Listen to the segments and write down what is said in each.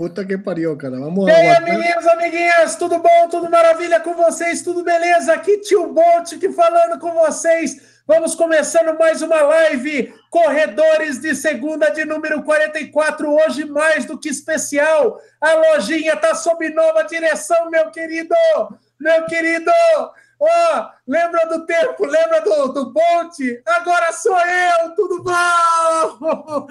Puta que pariu, cara. Vamos E aí, amiguinhos, amiguinhas, tudo bom? Tudo maravilha com vocês? Tudo beleza? Aqui tio Bolt que falando com vocês. Vamos começando mais uma live Corredores de Segunda de número 44, hoje mais do que especial. A lojinha tá sob nova direção, meu querido. Meu querido, oh, lembra do tempo? Lembra do, do Bonte? Agora sou eu, tudo bom?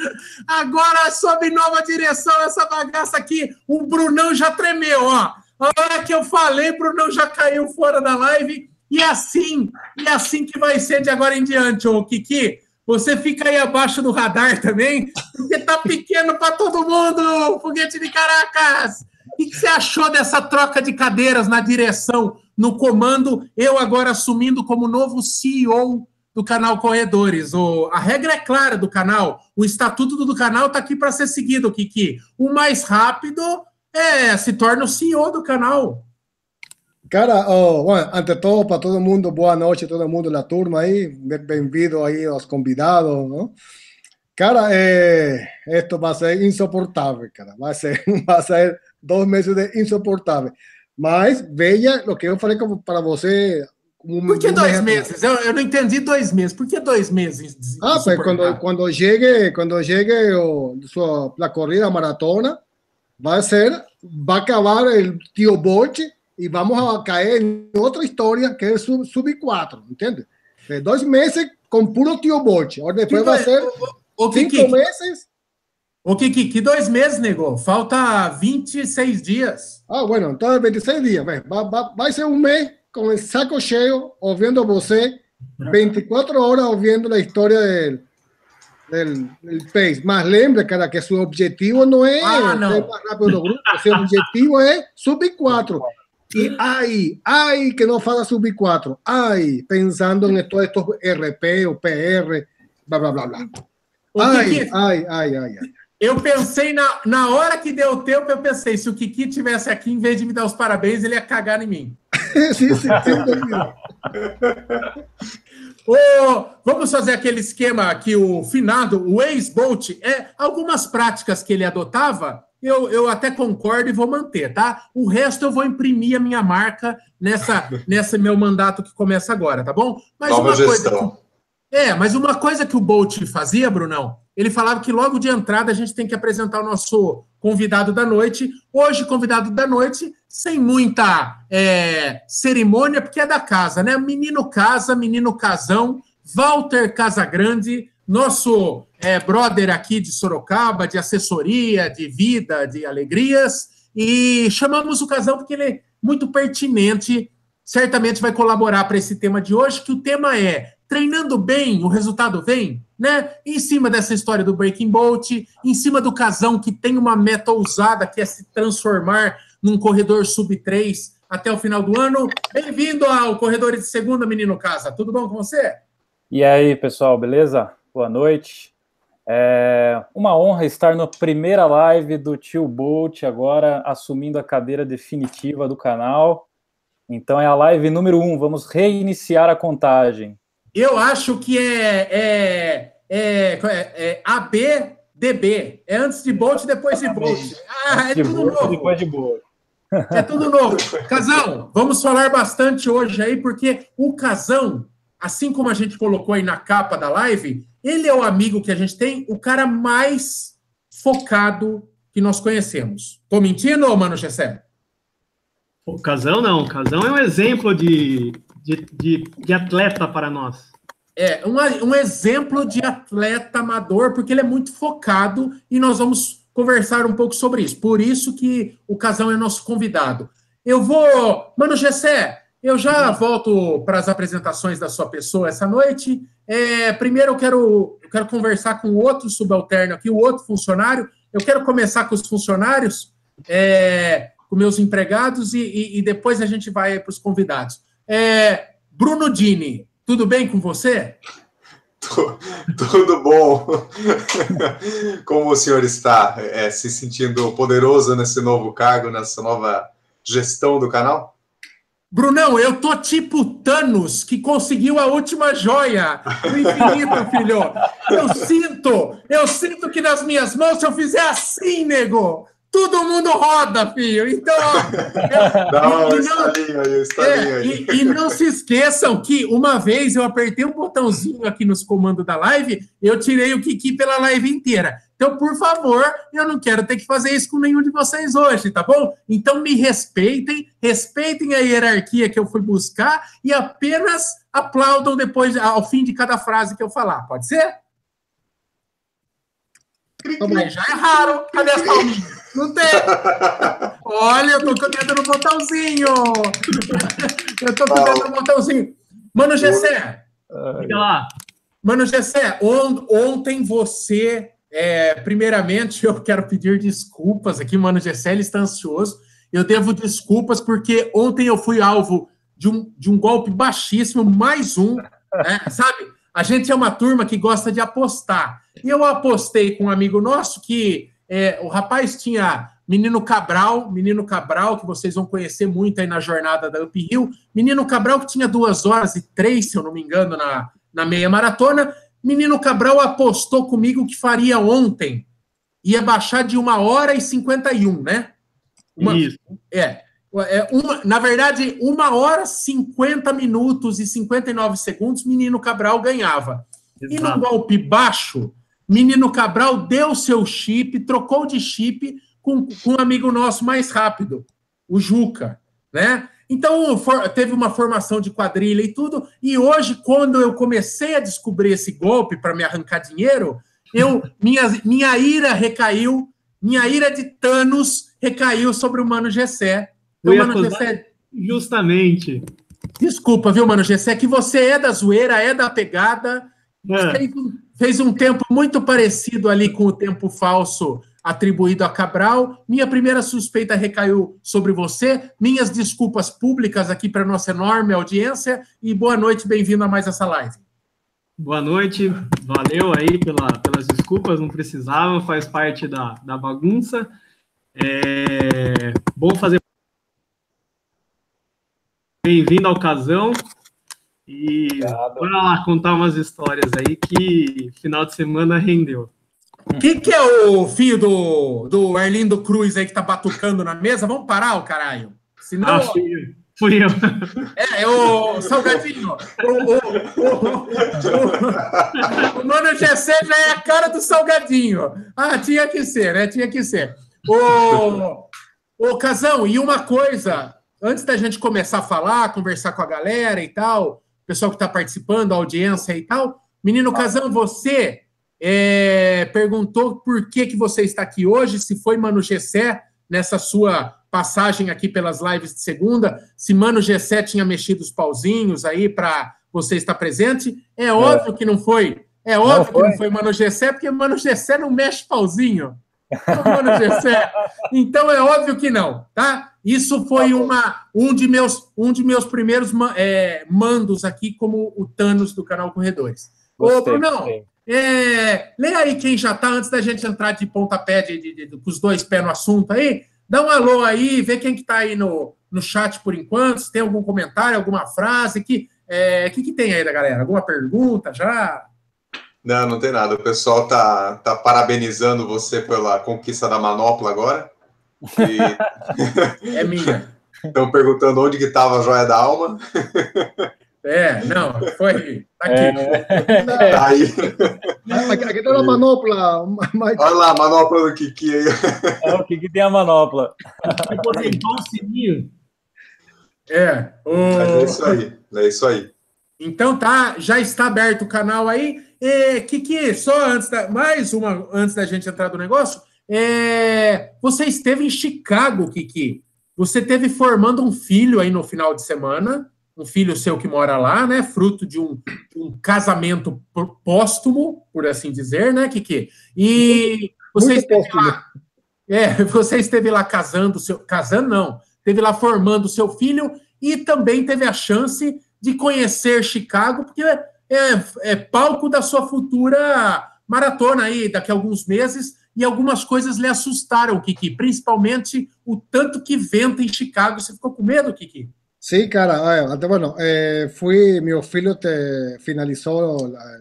Agora sob nova direção essa bagaça aqui. O Brunão já tremeu, ó. A hora que eu falei, Brunão já caiu fora da live. E assim, e assim que vai ser de agora em diante, ô Kiki. Você fica aí abaixo do radar também, porque tá pequeno para todo mundo, foguete de Caracas. O que você achou dessa troca de cadeiras na direção? No comando, eu agora assumindo como novo CEO do canal Corredores. O, a regra é clara do canal, o estatuto do canal está aqui para ser seguido, Kiki. O mais rápido é, se torna o CEO do canal. Cara, oh, bueno, ante todo, para todo mundo, boa noite, todo mundo da turma aí, bem-vindo aí aos convidados, não? Cara, eh, esto vai ser insuportável, cara, vai ser, vai ser dois meses de insuportável. Mas veja o que eu falei para você. Um, Por que dois meses? Eu, eu, não entendi dois meses. Por que dois meses? Ah, pues quando, quando chegue, quando chegue o, sua, a corrida maratona, vai ser, vai acabar o tio Bolt e vamos a cair em outra história que é sub, sub 4, entende? De dois meses com puro tio. Agora depois vai ser o, o, cinco que, meses O que, que, dois meses, nego? Falta 26 dias. Ah, bueno, então 26 dias. Vai, vai, vai ser um mês com o saco cheio, ouvindo você, 24 horas ouvindo a história del, del, del pace. Mas lembra, cara, que seu objetivo não é ah, não. ser mais rápido do grupo, seu objetivo é subir 4. E ai, ai, que não faça subir 4. Ai, pensando em todos estes RP ou PR, blá, blá, blá, blá. Ai, ai, ai, ai, ai. Eu pensei, na, na hora que deu tempo, eu pensei, se o Kiki tivesse aqui, em vez de me dar os parabéns, ele ia cagar em mim. sim, sim, oh, vamos fazer aquele esquema que o finado, o ex-Bolt, é, algumas práticas que ele adotava, eu, eu até concordo e vou manter, tá? O resto eu vou imprimir a minha marca nessa, nessa meu mandato que começa agora, tá bom? Mas Nova uma gestão. coisa. É, mas uma coisa que o Bolt fazia, Brunão, ele falava que logo de entrada a gente tem que apresentar o nosso convidado da noite. Hoje, convidado da noite, sem muita é, cerimônia, porque é da casa, né? Menino casa, menino casão, Walter Casagrande, nosso é, brother aqui de Sorocaba, de assessoria, de vida, de alegrias. E chamamos o casão porque ele é muito pertinente, certamente vai colaborar para esse tema de hoje, que o tema é treinando bem, o resultado vem, né? Em cima dessa história do Breaking Bolt, em cima do casão que tem uma meta ousada, que é se transformar num corredor sub-3 até o final do ano. Bem-vindo ao Corredor de Segunda, menino Casa. Tudo bom com você? E aí, pessoal, beleza? Boa noite. É uma honra estar na primeira live do Tio Bolt, agora assumindo a cadeira definitiva do canal. Então é a live número um. Vamos reiniciar a contagem. Eu acho que é, é, é, é ABDB. É antes de Bolt, depois de Bolt. Ah, é tudo Bolt, novo. Depois de Bolt. É tudo novo. Casão, vamos falar bastante hoje aí, porque o Casão, assim como a gente colocou aí na capa da live, ele é o amigo que a gente tem, o cara mais focado que nós conhecemos. Tô mentindo, mano Gessé? O Casão não. O Casão é um exemplo de, de, de, de atleta para nós. É, um, um exemplo de atleta amador, porque ele é muito focado e nós vamos conversar um pouco sobre isso. Por isso que o Casão é nosso convidado. Eu vou. Mano Gessé, eu já volto para as apresentações da sua pessoa essa noite. É, primeiro eu quero, eu quero conversar com outro subalterno aqui, o outro funcionário. Eu quero começar com os funcionários, é, com meus empregados, e, e, e depois a gente vai para os convidados. É, Bruno Dini, tudo bem com você? Tudo bom. Como o senhor está é, se sentindo poderoso nesse novo cargo, nessa nova gestão do canal? Brunão, eu tô tipo Thanos, que conseguiu a última joia do infinito, filho. Eu sinto, eu sinto que nas minhas mãos, se eu fizer assim, nego, todo mundo roda, filho. Então, Não, e, o estalinho aí, é, aí. e, e não se esqueçam que uma vez eu apertei um botãozinho aqui nos comandos da live, eu tirei o Kiki pela live inteira. Então, por favor, eu não quero ter que fazer isso com nenhum de vocês hoje, tá bom? Então, me respeitem, respeitem a hierarquia que eu fui buscar e apenas aplaudam depois, ao fim de cada frase que eu falar. Pode ser? Tá já é raro. Cadê as palminhas? Não tem. Olha, eu tô com o dedo no botãozinho. Eu tô com o dedo no botãozinho. Mano Gessé, Fica lá. Mano Gessé, on- ontem você, é, primeiramente, eu quero pedir desculpas aqui, Mano Gessé, ele está ansioso. Eu devo desculpas porque ontem eu fui alvo de um, de um golpe baixíssimo, mais um, né? sabe? A gente é uma turma que gosta de apostar. E eu apostei com um amigo nosso que é, o rapaz tinha Menino Cabral, Menino Cabral, que vocês vão conhecer muito aí na jornada da Up Hill. Menino Cabral que tinha duas horas e três, se eu não me engano, na, na meia maratona. Menino Cabral apostou comigo que faria ontem. Ia baixar de uma hora e 51, né? Uma, Isso. é. É uma, na verdade, uma hora, 50 minutos e 59 segundos, Menino Cabral ganhava. E no Exato. golpe baixo, Menino Cabral deu seu chip, trocou de chip com, com um amigo nosso mais rápido, o Juca, né? Então, for- teve uma formação de quadrilha e tudo. E hoje, quando eu comecei a descobrir esse golpe para me arrancar dinheiro, eu minha, minha ira recaiu, minha ira de Thanos recaiu sobre o Mano Gessé. Eu Então, Mano Gessé, Justamente. desculpa, viu, Mano Gessé, que você é da zoeira, é da pegada, É, fez um, tempo muito parecido ali com o tempo falso atribuído a Cabral. Minha primeira suspeita recaiu sobre você. Minhas desculpas públicas aqui para nossa enorme audiência e boa noite, bem-vindo a mais essa live. boa noite. Valeu aí pela, pelas desculpas, não precisava, faz parte da, da bagunça. É, bom fazer. Bem-vindo ao Casão. E Obrigado. bora lá contar umas histórias aí que final de semana rendeu. Quem que é o filho do, do Arlindo Cruz aí que tá batucando na mesa? Vamos parar, o caralho. Senão, Ah, fui eu. Fui eu. É, é o Salgadinho. O, o, o, o, o Mano Gessé já é a cara do Salgadinho. Ah, tinha que ser, né? Tinha que ser. Ô, ô Casão, e uma coisa, antes da gente começar a falar, conversar com a galera e tal, o pessoal que está participando, a audiência e tal, menino Casão, você é, perguntou por que, que você está aqui hoje, se foi Mano Gessé nessa sua passagem aqui pelas lives de segunda, se Mano G7 tinha mexido os pauzinhos aí para você estar presente. É óbvio que não foi. É óbvio que foi? não foi Mano G7, porque Mano G7 não mexe pauzinho. Ô, Mano G7. Então é óbvio que não, tá? Isso foi uma, um, de meus, um de meus primeiros é, mandos aqui como o Thanos do canal Corredores. Ô, Gostei, Brunão, gostei. é, leia aí quem já está, antes da gente entrar de pontapé, de, de- de- com os dois pés no assunto aí. Dá um alô aí, vê quem que está aí no, no chat por enquanto, se tem algum comentário, alguma frase. que é, que, que tem aí da galera? Alguma pergunta já? Não, não tem nada. O pessoal tá, tá parabenizando você pela conquista da manopla agora. E É minha. estão perguntando onde que estava a joia da alma. É, não, foi. Tá aqui. É, Tá aí. Aqui, aqui está a manopla. Olha lá a manopla do Kiki aí. é, o que, que tem a manopla? Aposentou o sininho. É. o- é isso aí. É isso aí. Então tá, já está aberto o canal aí. É, Kiki, só antes da, mais uma antes da gente entrar do negócio, é, você esteve em Chicago, Kiki. Você teve formando um filho aí no final de semana, um filho seu que mora lá, né? Fruto de um, um casamento pó- póstumo, por assim dizer, né, Kiki? E você Muito esteve póstumo. lá, é, você esteve lá casando seu, casando não, esteve lá formando seu filho e também teve a chance de conhecer Chicago, porque é, é palco da sua futura maratona aí, daqui a alguns meses, e algumas coisas lhe assustaram, Kiki, principalmente o tanto que venta em Chicago. Você ficou com medo, Kiki? Sí, cara, ah, até, bueno, eh, fui, mi filho te finalizó la-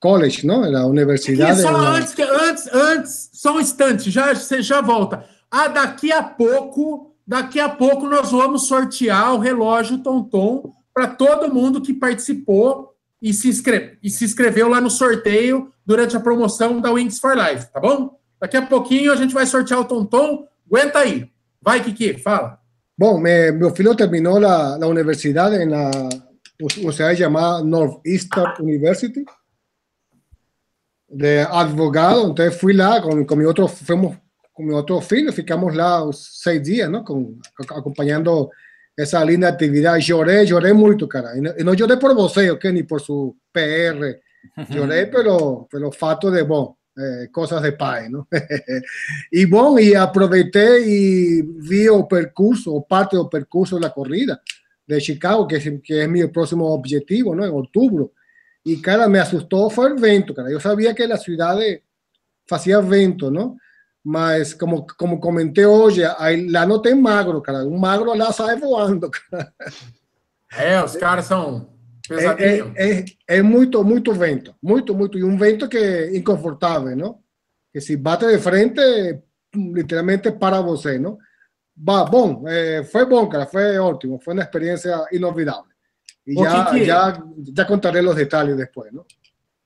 college, não? A universidade. só antes, antes, antes, só um instante, já, você já volta. Ah, daqui a pouco, daqui a pouco nós vamos sortear o relógio Tonton para todo mundo que participou e se, inscreve, e se inscreveu lá no sorteio durante a promoção da Wings for Life, tá bom? Daqui a pouquinho a gente vai sortear o Tonton. Aguenta aí. Vai, Kiki, fala. Bom, me, meu filho terminou a, a universidade na universidade chamada Northeastern University de advogado, então fui lá com, com mi outro, fuimos com meu outro filho, ficamos lá os seis dias, ¿no? Com, acompanhando essa linda atividade. Chorei, chorei muito, cara. E não, e não chorei por você, ok? Nem por su PR. Chorei pelo, pelo fato de, bom, eh, coisas de pai, não? e bom, e aproveitei e vi o percurso, o parte do percurso da corrida de Chicago, que, que é meu próximo objetivo, não? Em outubro. Y, cara, me asustó fue el vento, cara. Yo sabía que la ciudad hacía vento, ¿no? Mas, como, como comenté hoje, aí, lá não tem magro, cara. Um magro lá sai voando, cara. É, os caras são é, é, é, muito, muito vento. Muito, muito. E um vento que é inconfortável, não? Que se bate de frente, literalmente para você, não? Bah, bom, é, foi bom, cara. Foi ótimo. Foi uma experiência inolvidável. E já, Kiki, já, já contarei os detalhes depois, não?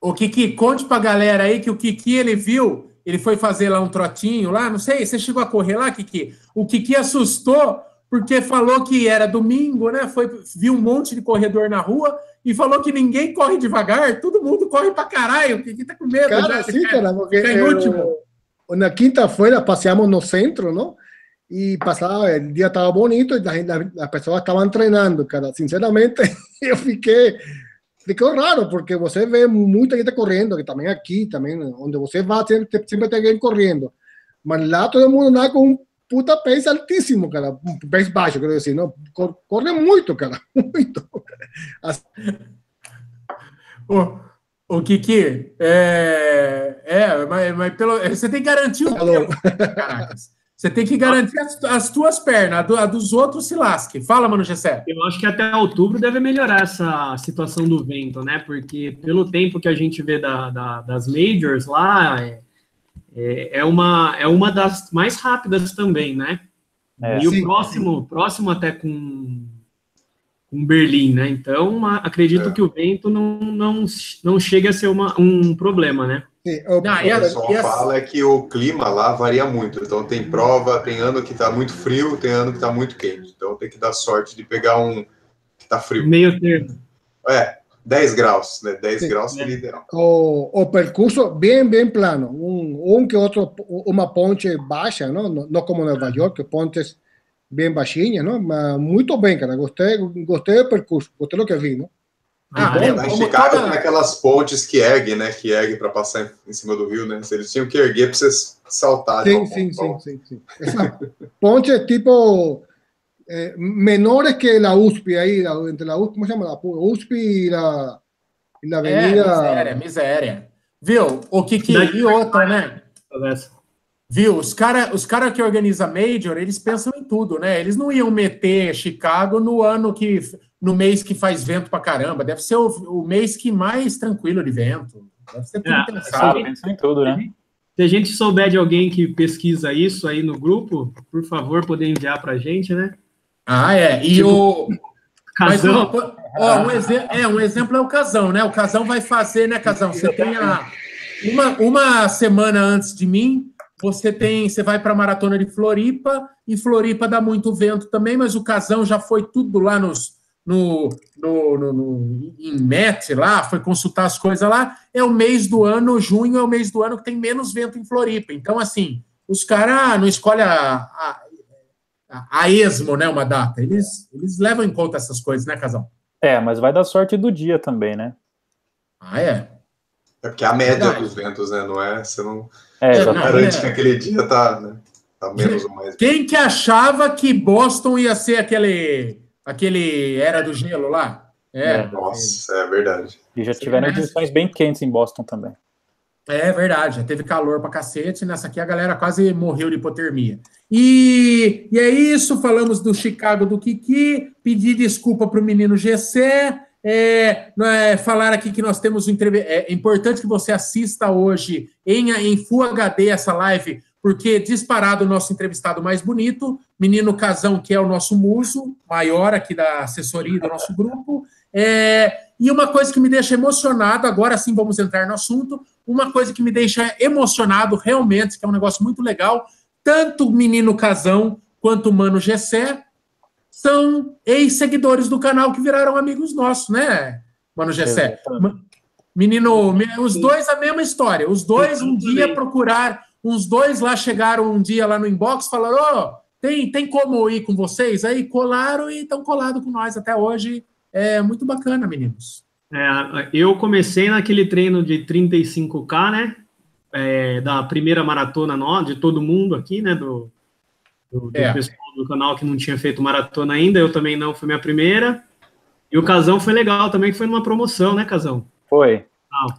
O Kiki, conte pra galera aí que o Kiki, ele viu, ele foi fazer lá um trotinho lá, não sei, você chegou a correr lá, Kiki? O Kiki assustou porque falou que era domingo, né? Foi, viu um monte de corredor na rua e falou que ninguém corre devagar, todo mundo corre pra caralho. O Kiki tá com medo. Cara, já, sim, cara, porque eu, na quinta-feira passeamos no centro, não? y pasaba, el día estaba bonito y la, la, las personas estaban entrenando, cara. Sinceramente, yo fiquei, ficou raro, porque você vê muita gente correndo, que também aqui, também, onde você vai, sempre, sempre tem alguém correndo. Mas lá todo mundo anda com um puta pace altíssimo, cara. Um pace baixo, quero dizer, não? Corre muito, cara, muito. Assim. O, o Kiki, é, é mas, mas pelo, você tem que garantir o tempo, caracas. Você tem que garantir as, as tuas pernas, a, do, a, dos outros se lasque. Fala, Mano Gessé. Eu acho que até outubro deve melhorar essa situação do vento, né? Porque pelo tempo que a gente vê da, da, das majors lá, é, é, é, uma, é uma das mais rápidas também, né? É, e sim, o próximo, sim. próximo até com, com Berlim, né? Então, acredito é. que o vento não, não, não chega a ser uma, um problema, né? Sim, o, não, o pessoal fala é que o clima lá varia muito. Então tem prova, tem ano que está muito frio, tem ano que está muito quente. Então tem que dar sorte de pegar um que está frio. Meio termo. É, 10 graus, né? 10 Sim, graus seria ideal. O, o percurso bem, bem plano. Um, um que outro, uma ponte baixa, não, não como Nova York, pontes bem baixinhas, não? Mas muito bem, cara. Gostei, gostei do percurso, gostei do que vi, não? Ah, é, lá em Chicago toda... tem aquelas pontes que ergue, né? Que ergue para passar em cima do rio, né? Eles tinham que erguer para vocês saltarem. Sim, sim, sim, sim, sim. ponte é tipo eh, menores que a USP aí, entre a USP, como chama? A USP e a, e a avenida. É, miséria, miséria. Viu? O que que. E outra, né? Viu? Os caras os cara que organizam Major, eles pensam em tudo, né? Eles não iam meter Chicago no ano que no mês que faz vento pra caramba. Deve ser o, o mês que mais tranquilo de vento. Deve ser tudo é, pensado. em tudo, né? Se a gente souber de alguém que pesquisa isso aí no grupo, por favor, poder enviar pra gente, né? Ah, é. E tipo, o. Casão. Mas, ó, um, exemplo, é, um exemplo é o Casão, né? O Casão vai fazer, né, Casão? Você tem a, uma, uma semana antes de mim, você tem, você vai para a maratona de Floripa, e Floripa dá muito vento também, mas o Casão já foi tudo lá nos no, no, no, no, em MET lá, foi consultar as coisas lá, é o mês do ano, junho é o mês do ano que tem menos vento em Floripa. Então, assim, os caras não escolhem a, a, a, esmo, né, uma data. Eles, eles levam em conta essas coisas, né, Casal? É, mas vai dar sorte do dia também, né? Ah, é? É porque é a média Verdade. dos ventos, né? Não é? Você não, é, não garante é. que aquele dia tá, né? tá menos ou mais. Quem que achava que Boston ia ser aquele Aquele Era do Gelo lá? É. é. Nossa, é verdade. E já tiveram edições bem quentes em Boston também. É verdade, já teve calor pra cacete. Nessa aqui a galera quase morreu de hipotermia. E, e é isso, falamos do Chicago do Kiki, pedi desculpa pro menino Gessé. É, é, falar aqui que nós temos um é, é importante que você assista hoje em, em Full HD essa live, porque disparado o nosso entrevistado mais bonito, menino Casão, que é o nosso muso maior aqui da assessoria do nosso grupo. É, e uma coisa que me deixa emocionado, agora sim vamos entrar no assunto, uma coisa que me deixa emocionado realmente, que é um negócio muito legal, tanto o menino Casão quanto o Mano Gessé são ex-seguidores do canal que viraram amigos nossos, né, Mano Gessé? Menino, os dois a mesma história. Os dois um dia procurar, uns dois lá chegaram um dia lá no inbox, falaram: Ó, oh, tem, tem como ir com vocês? Aí colaram e estão colados com nós até hoje. É muito bacana, meninos. É, eu comecei naquele treino de 35K, né? É, da primeira maratona de todo mundo aqui, né? Do, do, do é. pessoal do canal que não tinha feito maratona ainda, eu também não, foi minha primeira. E o Casão foi legal também, que foi numa promoção, né, Casão? Foi. Ah.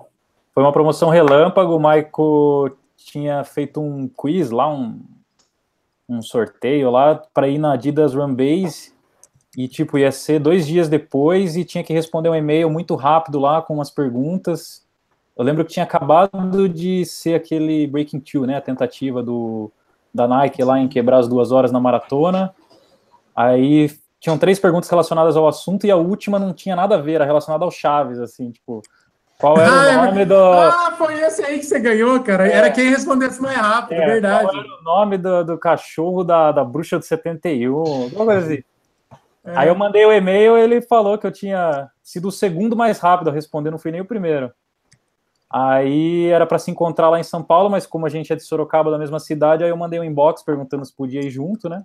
Foi uma promoção relâmpago, o Maico tinha feito um quiz lá, um, um sorteio lá, para ir na Adidas Run Base, e tipo, ia ser dois dias depois, e tinha que responder um e-mail muito rápido lá, com umas perguntas. Eu lembro que tinha acabado de ser aquele Breaking Two, né, a tentativa do da Nike lá em quebrar as duas horas na maratona. Aí tinham três perguntas relacionadas ao assunto e a última não tinha nada a ver, era relacionada ao Chaves, assim, tipo, qual era ah, o nome do. Ah, foi esse aí que você ganhou, cara. É. Era quem respondesse mais rápido, é, verdade. Qual era o nome do, do cachorro da, da bruxa do 71, alguma coisa assim. É. Aí eu mandei o e-mail ele falou que eu tinha sido o segundo mais rápido a responder, não fui nem o primeiro. Aí era para se encontrar lá em São Paulo, mas como a gente é de Sorocaba, da mesma cidade, aí eu mandei um inbox perguntando se podia ir junto, né?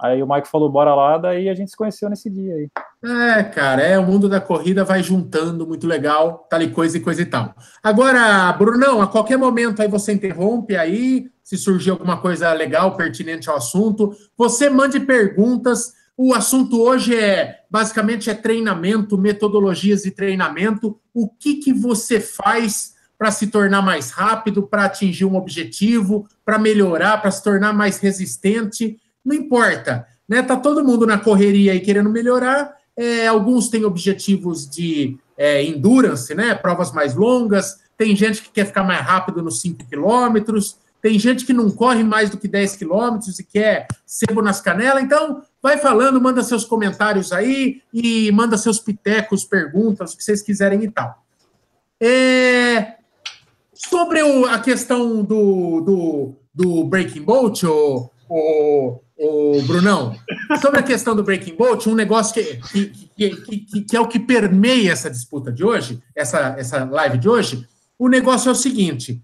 Aí o Mike falou, bora lá, daí a gente se conheceu nesse dia aí. É, cara, é o mundo da corrida vai juntando, muito legal, tal e coisa e coisa e tal. Agora, Brunão, a qualquer momento aí você interrompe aí, se surgir alguma coisa legal, pertinente ao assunto, você mande perguntas. O assunto hoje é basicamente é treinamento, metodologias de treinamento. O que que você faz para se tornar mais rápido, para atingir um objetivo, para melhorar, para se tornar mais resistente. Não importa, né? Tá todo mundo na correria aí querendo melhorar. É, alguns têm objetivos de é, endurance, né? Provas mais longas. Tem gente que quer ficar mais rápido nos 5 quilômetros. Tem gente que não corre mais do que 10 quilômetros e quer sebo nas canelas. Então, vai falando, manda seus comentários aí e manda seus pitecos, perguntas, o que vocês quiserem e tal. É, Sobre o, a questão do, do, do Breaking Bolt, o, o, o Brunão, sobre a questão do Breaking Bolt, um negócio que, que, que, que, é o que permeia essa disputa de hoje, essa, essa live de hoje, o negócio é o seguinte: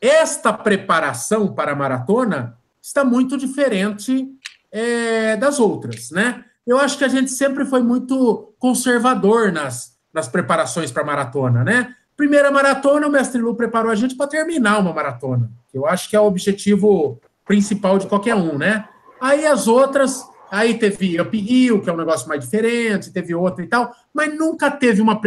esta preparação para a maratona está muito diferente é, das outras, né? Eu acho que a gente sempre foi muito conservador nas, nas preparações para maratona, né? Primeira maratona, o mestre Lu preparou a gente para terminar uma maratona. Eu acho que é o objetivo principal de qualquer um, né? Aí as outras, aí teve Up Hill, que é um negócio mais diferente, teve outra e tal, mas nunca teve uma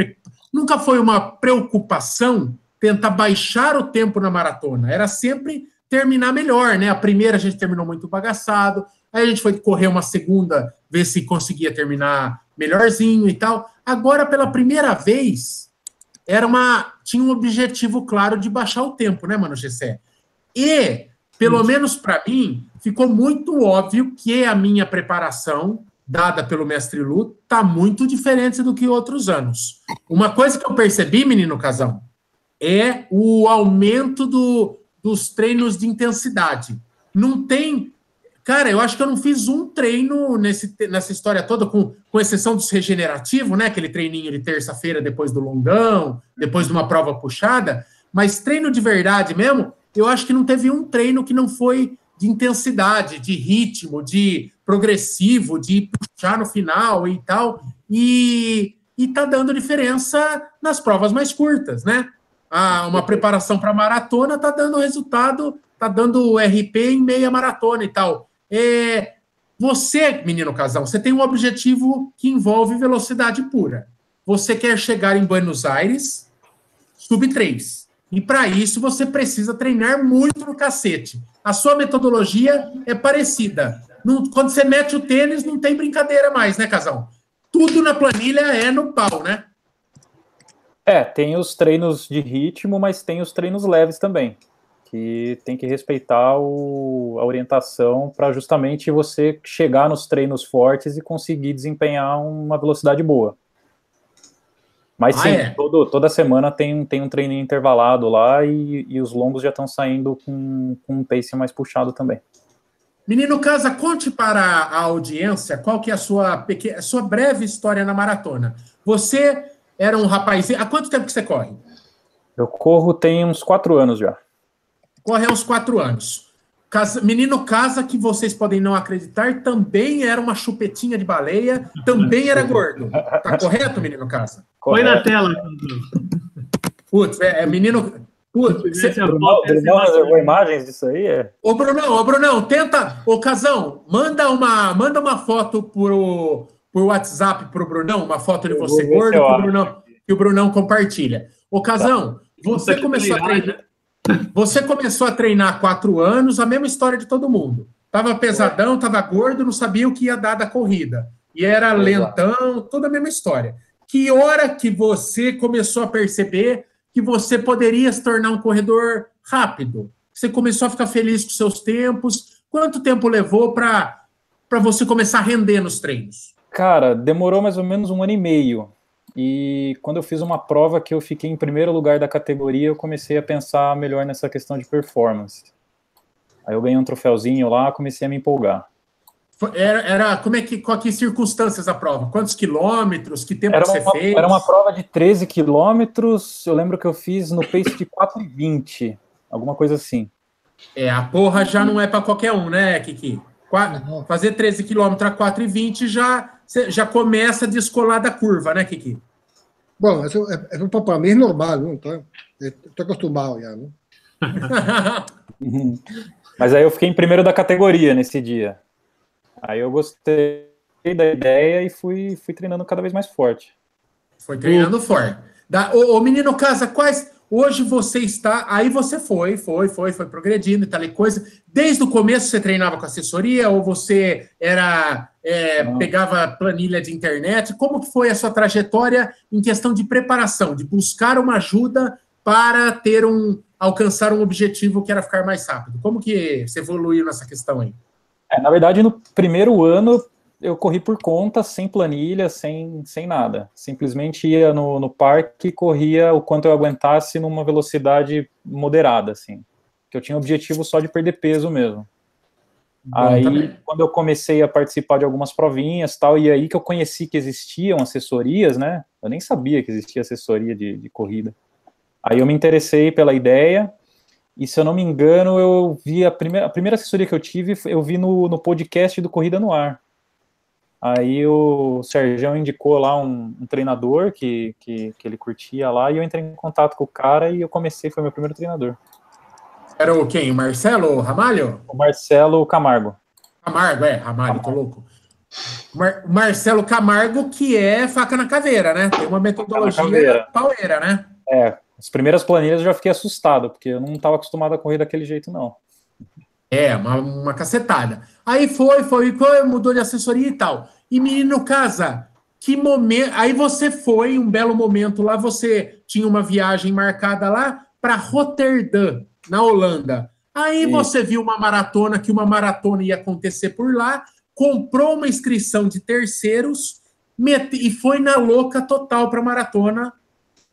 nunca foi uma preocupação tentar baixar o tempo na maratona. Era sempre terminar melhor, né? A primeira a gente terminou muito bagaçado, aí a gente foi correr uma segunda, ver se conseguia terminar melhorzinho e tal. Agora, pela primeira vez, era uma tinha um objetivo claro de baixar o tempo, né, mano, Gessé? E, pelo Isso. menos para mim, ficou muito óbvio que a minha preparação dada pelo mestre Lu tá muito diferente do que outros anos. Uma coisa que eu percebi, menino Casão, é o aumento do, dos treinos de intensidade. Não tem Cara, eu acho que eu não fiz um treino nesse, nessa história toda, com, com exceção dos regenerativos, né? Aquele treininho de terça-feira depois do longão, depois de uma prova puxada. Mas treino de verdade mesmo, eu acho que não teve um treino que não foi de intensidade, de ritmo, de progressivo, de puxar no final e tal. E, e tá dando diferença nas provas mais curtas, né? Ah, uma preparação para maratona tá dando resultado, tá dando RP em meia maratona e tal. É, você, menino casal, você tem um objetivo que envolve velocidade pura. Você quer chegar em Buenos Aires sub 3. E para isso você precisa treinar muito no cacete. A sua metodologia é parecida. Não, quando você mete o tênis, não tem brincadeira mais, né, casal? Tudo na planilha é no pau, né? É, tem os treinos de ritmo, mas tem os treinos leves também, que tem que respeitar o, a orientação para justamente você chegar nos treinos fortes e conseguir desempenhar uma velocidade boa. Mas ah, sim, é? todo, toda semana tem, tem um treininho intervalado lá e, e os longos já estão saindo com, com um pace mais puxado também. Menino Casa, conte para a audiência qual que é a sua, pequena, a sua breve história na maratona. Você era um rapazinho. Há quanto tempo que você corre? Eu corro tem uns quatro anos já. Corre há uns quatro anos. Casa, menino Casa, que vocês podem não acreditar, também era uma chupetinha de baleia, também era gordo. Tá correto, menino Casa? Põe na tela. Putz, é, é menino. Putz, você... Brunão, Brunão reservou imagens disso aí? É? Ô, Brunão, ô, Brunão, tenta. Ô, Casão, manda uma, manda uma foto pro, por WhatsApp para o Brunão, uma foto de você gordo que o, Brunão, que o Brunão compartilha. Ô, Casão, tá. você começou a treinar. Você começou a treinar há quatro anos, a mesma história de todo mundo. Tava pesadão, tava gordo, não sabia o que ia dar da corrida. E era lentão, toda a mesma história. Que hora que você começou a perceber que você poderia se tornar um corredor rápido? Você começou a ficar feliz com seus tempos? Quanto tempo levou para você começar a render nos treinos? Cara, demorou mais ou menos um ano e meio. E quando eu fiz uma prova que eu fiquei em primeiro lugar da categoria, eu comecei a pensar melhor nessa questão de performance. Aí eu ganhei um troféuzinho lá, comecei a me empolgar. Era, era como é que, qual que circunstâncias a prova? Quantos quilômetros? Que tempo era você fez? Era uma prova de 13 quilômetros. Eu lembro que eu fiz no pace de 4,20, alguma coisa assim. É, a porra já não é para qualquer um, né, Kiki? Fazer 13 quilômetros a 4,20 já você já começa a descolar da curva, né, Kiki? Bom, isso é, é, para mim é normal, não? Estou acostumado já, não? Mas aí eu fiquei em primeiro da categoria nesse dia. Aí eu gostei da ideia e fui, fui treinando cada vez mais forte. Foi treinando forte. Da, ô, ô, menino Casa, quais Hoje você está, aí você foi, foi, foi, foi progredindo e tal e coisa. Desde o começo você treinava com assessoria ou você era é, pegava planilha de internet? Como que foi a sua trajetória em questão de preparação, de buscar uma ajuda para ter um alcançar um objetivo que era ficar mais rápido? Como que você evoluiu nessa questão aí? É, na verdade, no primeiro ano eu corri por conta, sem planilha, sem, sem nada. Simplesmente ia no, no parque e corria o quanto eu aguentasse numa velocidade moderada, assim. Que eu tinha o objetivo só de perder peso mesmo. Bom, aí, também. quando eu comecei a participar de algumas provinhas tal, e aí que eu conheci que existiam assessorias, né? Eu nem sabia que existia assessoria de, de corrida. Aí eu me interessei pela ideia, e se eu não me engano, eu vi a primeira, a primeira assessoria que eu tive, eu vi no, no podcast do Corrida no Ar. Aí o Sérgio indicou lá um, um treinador que, que, que, ele curtia lá e eu entrei em contato com o cara e eu comecei, foi meu primeiro treinador. Era o quem? O Marcelo Ramalho? O Marcelo Camargo. Camargo, é, Ramalho, Camargo. tô louco. Mar Marcelo Camargo, que é faca na caveira, né? Tem uma metodologia paueira, né? É, as primeiras planilhas eu já fiquei assustado, porque eu não estava acostumado a correr daquele jeito, não. É, uma, uma cacetada. Aí foi, foi, foi, mudou de assessoria e tal. E menino casa, que momento. Aí você foi, um belo momento lá, você tinha uma viagem marcada lá para Roterdã, na Holanda. Aí Sim. você viu uma maratona, que uma maratona ia acontecer por lá, comprou uma inscrição de terceiros mete, e foi na louca total para maratona.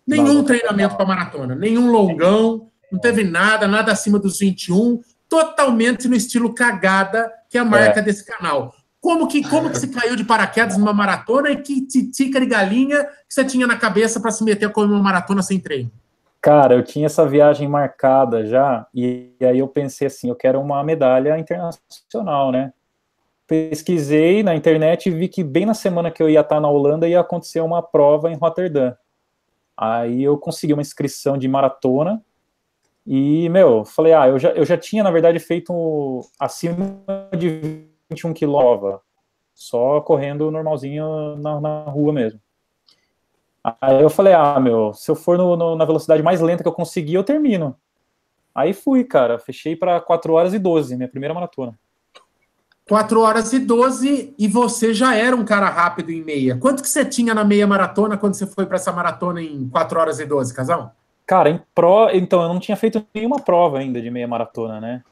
Nenhum treinamento para maratona, nenhum longão, não teve nada, nada acima dos 21 totalmente no estilo cagada, que é a marca é. desse canal. Como que, como que você caiu de paraquedas numa maratona e que titica de galinha que você tinha na cabeça para se meter a uma maratona sem treino? Cara, eu tinha essa viagem marcada já, e, e aí eu pensei assim, eu quero uma medalha internacional, né? Pesquisei na internet e vi que bem na semana que eu ia estar na Holanda ia acontecer uma prova em Rotterdam. Aí eu consegui uma inscrição de maratona, e, meu, falei, ah, eu já, eu já tinha, na verdade, feito acima de 21 quilômetros, só correndo normalzinho na, na, rua mesmo. Aí eu falei, ah, meu, se eu for no, no, na velocidade mais lenta que eu conseguir, eu termino. Aí fui, cara, fechei para 4 horas e 12, minha primeira maratona. 4 horas e 12 e você já era um cara rápido em meia. Quanto que você tinha na meia maratona quando você foi para essa maratona em 4 horas e 12, Casal? Cara, em pró, então eu não tinha feito nenhuma prova ainda de meia maratona, né?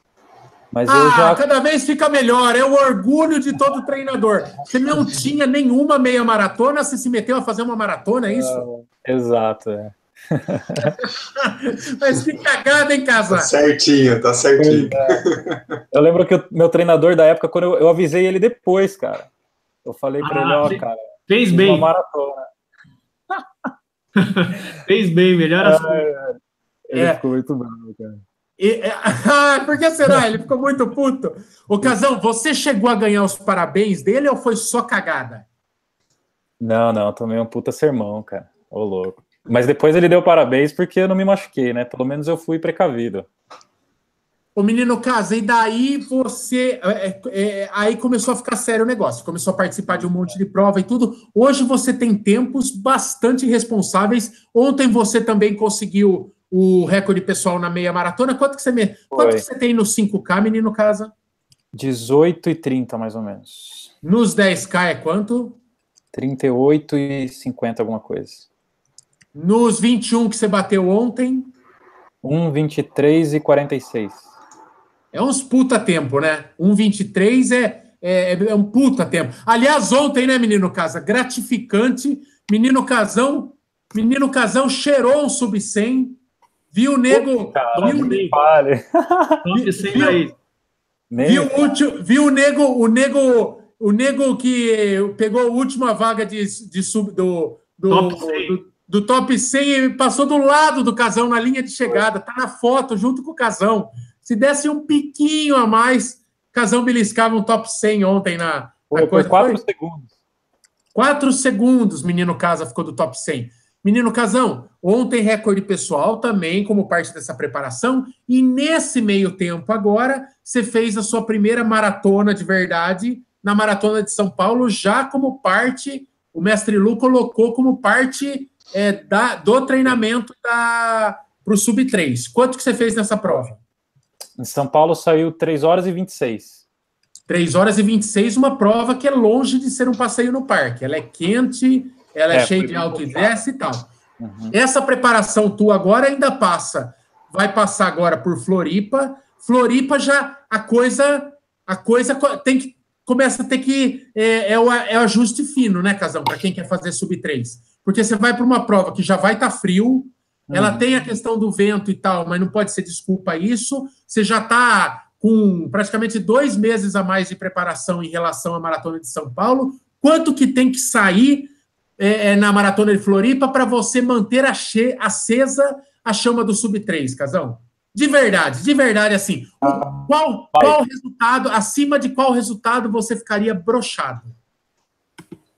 Mas ah, eu já cada vez fica melhor, é o orgulho de todo treinador. Você não tinha nenhuma meia maratona, você se meteu a fazer uma maratona, é isso? É, exato, é. Mas que cagada, hein, casa? Tá certinho, tá certinho. É. Eu lembro que o meu treinador da época, quando eu, eu avisei ele depois, cara. Eu falei para ah, ele, ó, cara. Fez bem. Uma maratona. fez bem, melhor assim. É, ele é. ficou muito bravo, cara. E, é, ah, por que será? Ele ficou muito puto. O Casão, você chegou a ganhar os parabéns dele ou foi só cagada? Não, não, tomei um puta sermão, cara. Ô, louco. Mas depois ele deu parabéns porque eu não me machuquei, né? Pelo menos eu fui precavido. O menino casa, e daí você. É, é, é, aí começou a ficar sério o negócio, começou a participar de um monte de prova e tudo. Hoje você tem tempos bastante responsáveis. Ontem você também conseguiu o recorde pessoal na meia maratona. Quanto que você, me... Quanto que você tem no 5K, menino casa? 18 e 30, mais ou menos. Nos 10K é quanto? 38 e 50, alguma coisa. Nos 21 que você bateu ontem? 1, 23 e 46. É uns puta tempo, né? 1, 23 é, é, é um puta tempo. Aliás, ontem, né, menino Casa? Gratificante. Menino Casão, menino Casão cheirou um sub 100. Viu o nego. Cara, viu o nego. Vale. viu, viu, o, viu o nego, o nego, o nego que pegou a última vaga de, de sub do, do, do, do top 100 e passou do lado do casão na linha de chegada, tá na foto junto com o casão. Se desse um piquinho a mais, casão beliscava um top 100 ontem na, na coisa. Quatro foi? segundos. Quatro segundos, menino Casa ficou do top 100. Menino Casão, ontem recorde pessoal também como parte dessa preparação e nesse meio tempo agora você fez a sua primeira maratona de verdade na maratona de São Paulo já como parte, o mestre Lu colocou como parte é, da, do treinamento para o Sub-3. Quanto que você fez nessa prova? Em São Paulo saiu 3 horas e 26. 3 horas e 26, uma prova que é longe de ser um passeio no parque. Ela é quente, ela é, é cheia de alto e desce e tal. Uhum. Essa preparação tua agora ainda passa, vai passar agora por Floripa. Floripa já a coisa a coisa tem que começa a ter que é, é, o, é o ajuste fino, né, Casão, para quem quer fazer sub 3 porque você vai para uma prova que já vai estar tá frio, ela uhum. tem a questão do vento e tal, mas não pode ser desculpa isso. Você já está com praticamente dois meses a mais de preparação em relação à maratona de São Paulo. Quanto que tem que sair é, é na maratona de Floripa para você manter acesa a chama do sub 3, Casão? De verdade, de verdade, assim. Ah, qual, qual resultado, acima de qual resultado você ficaria brochado?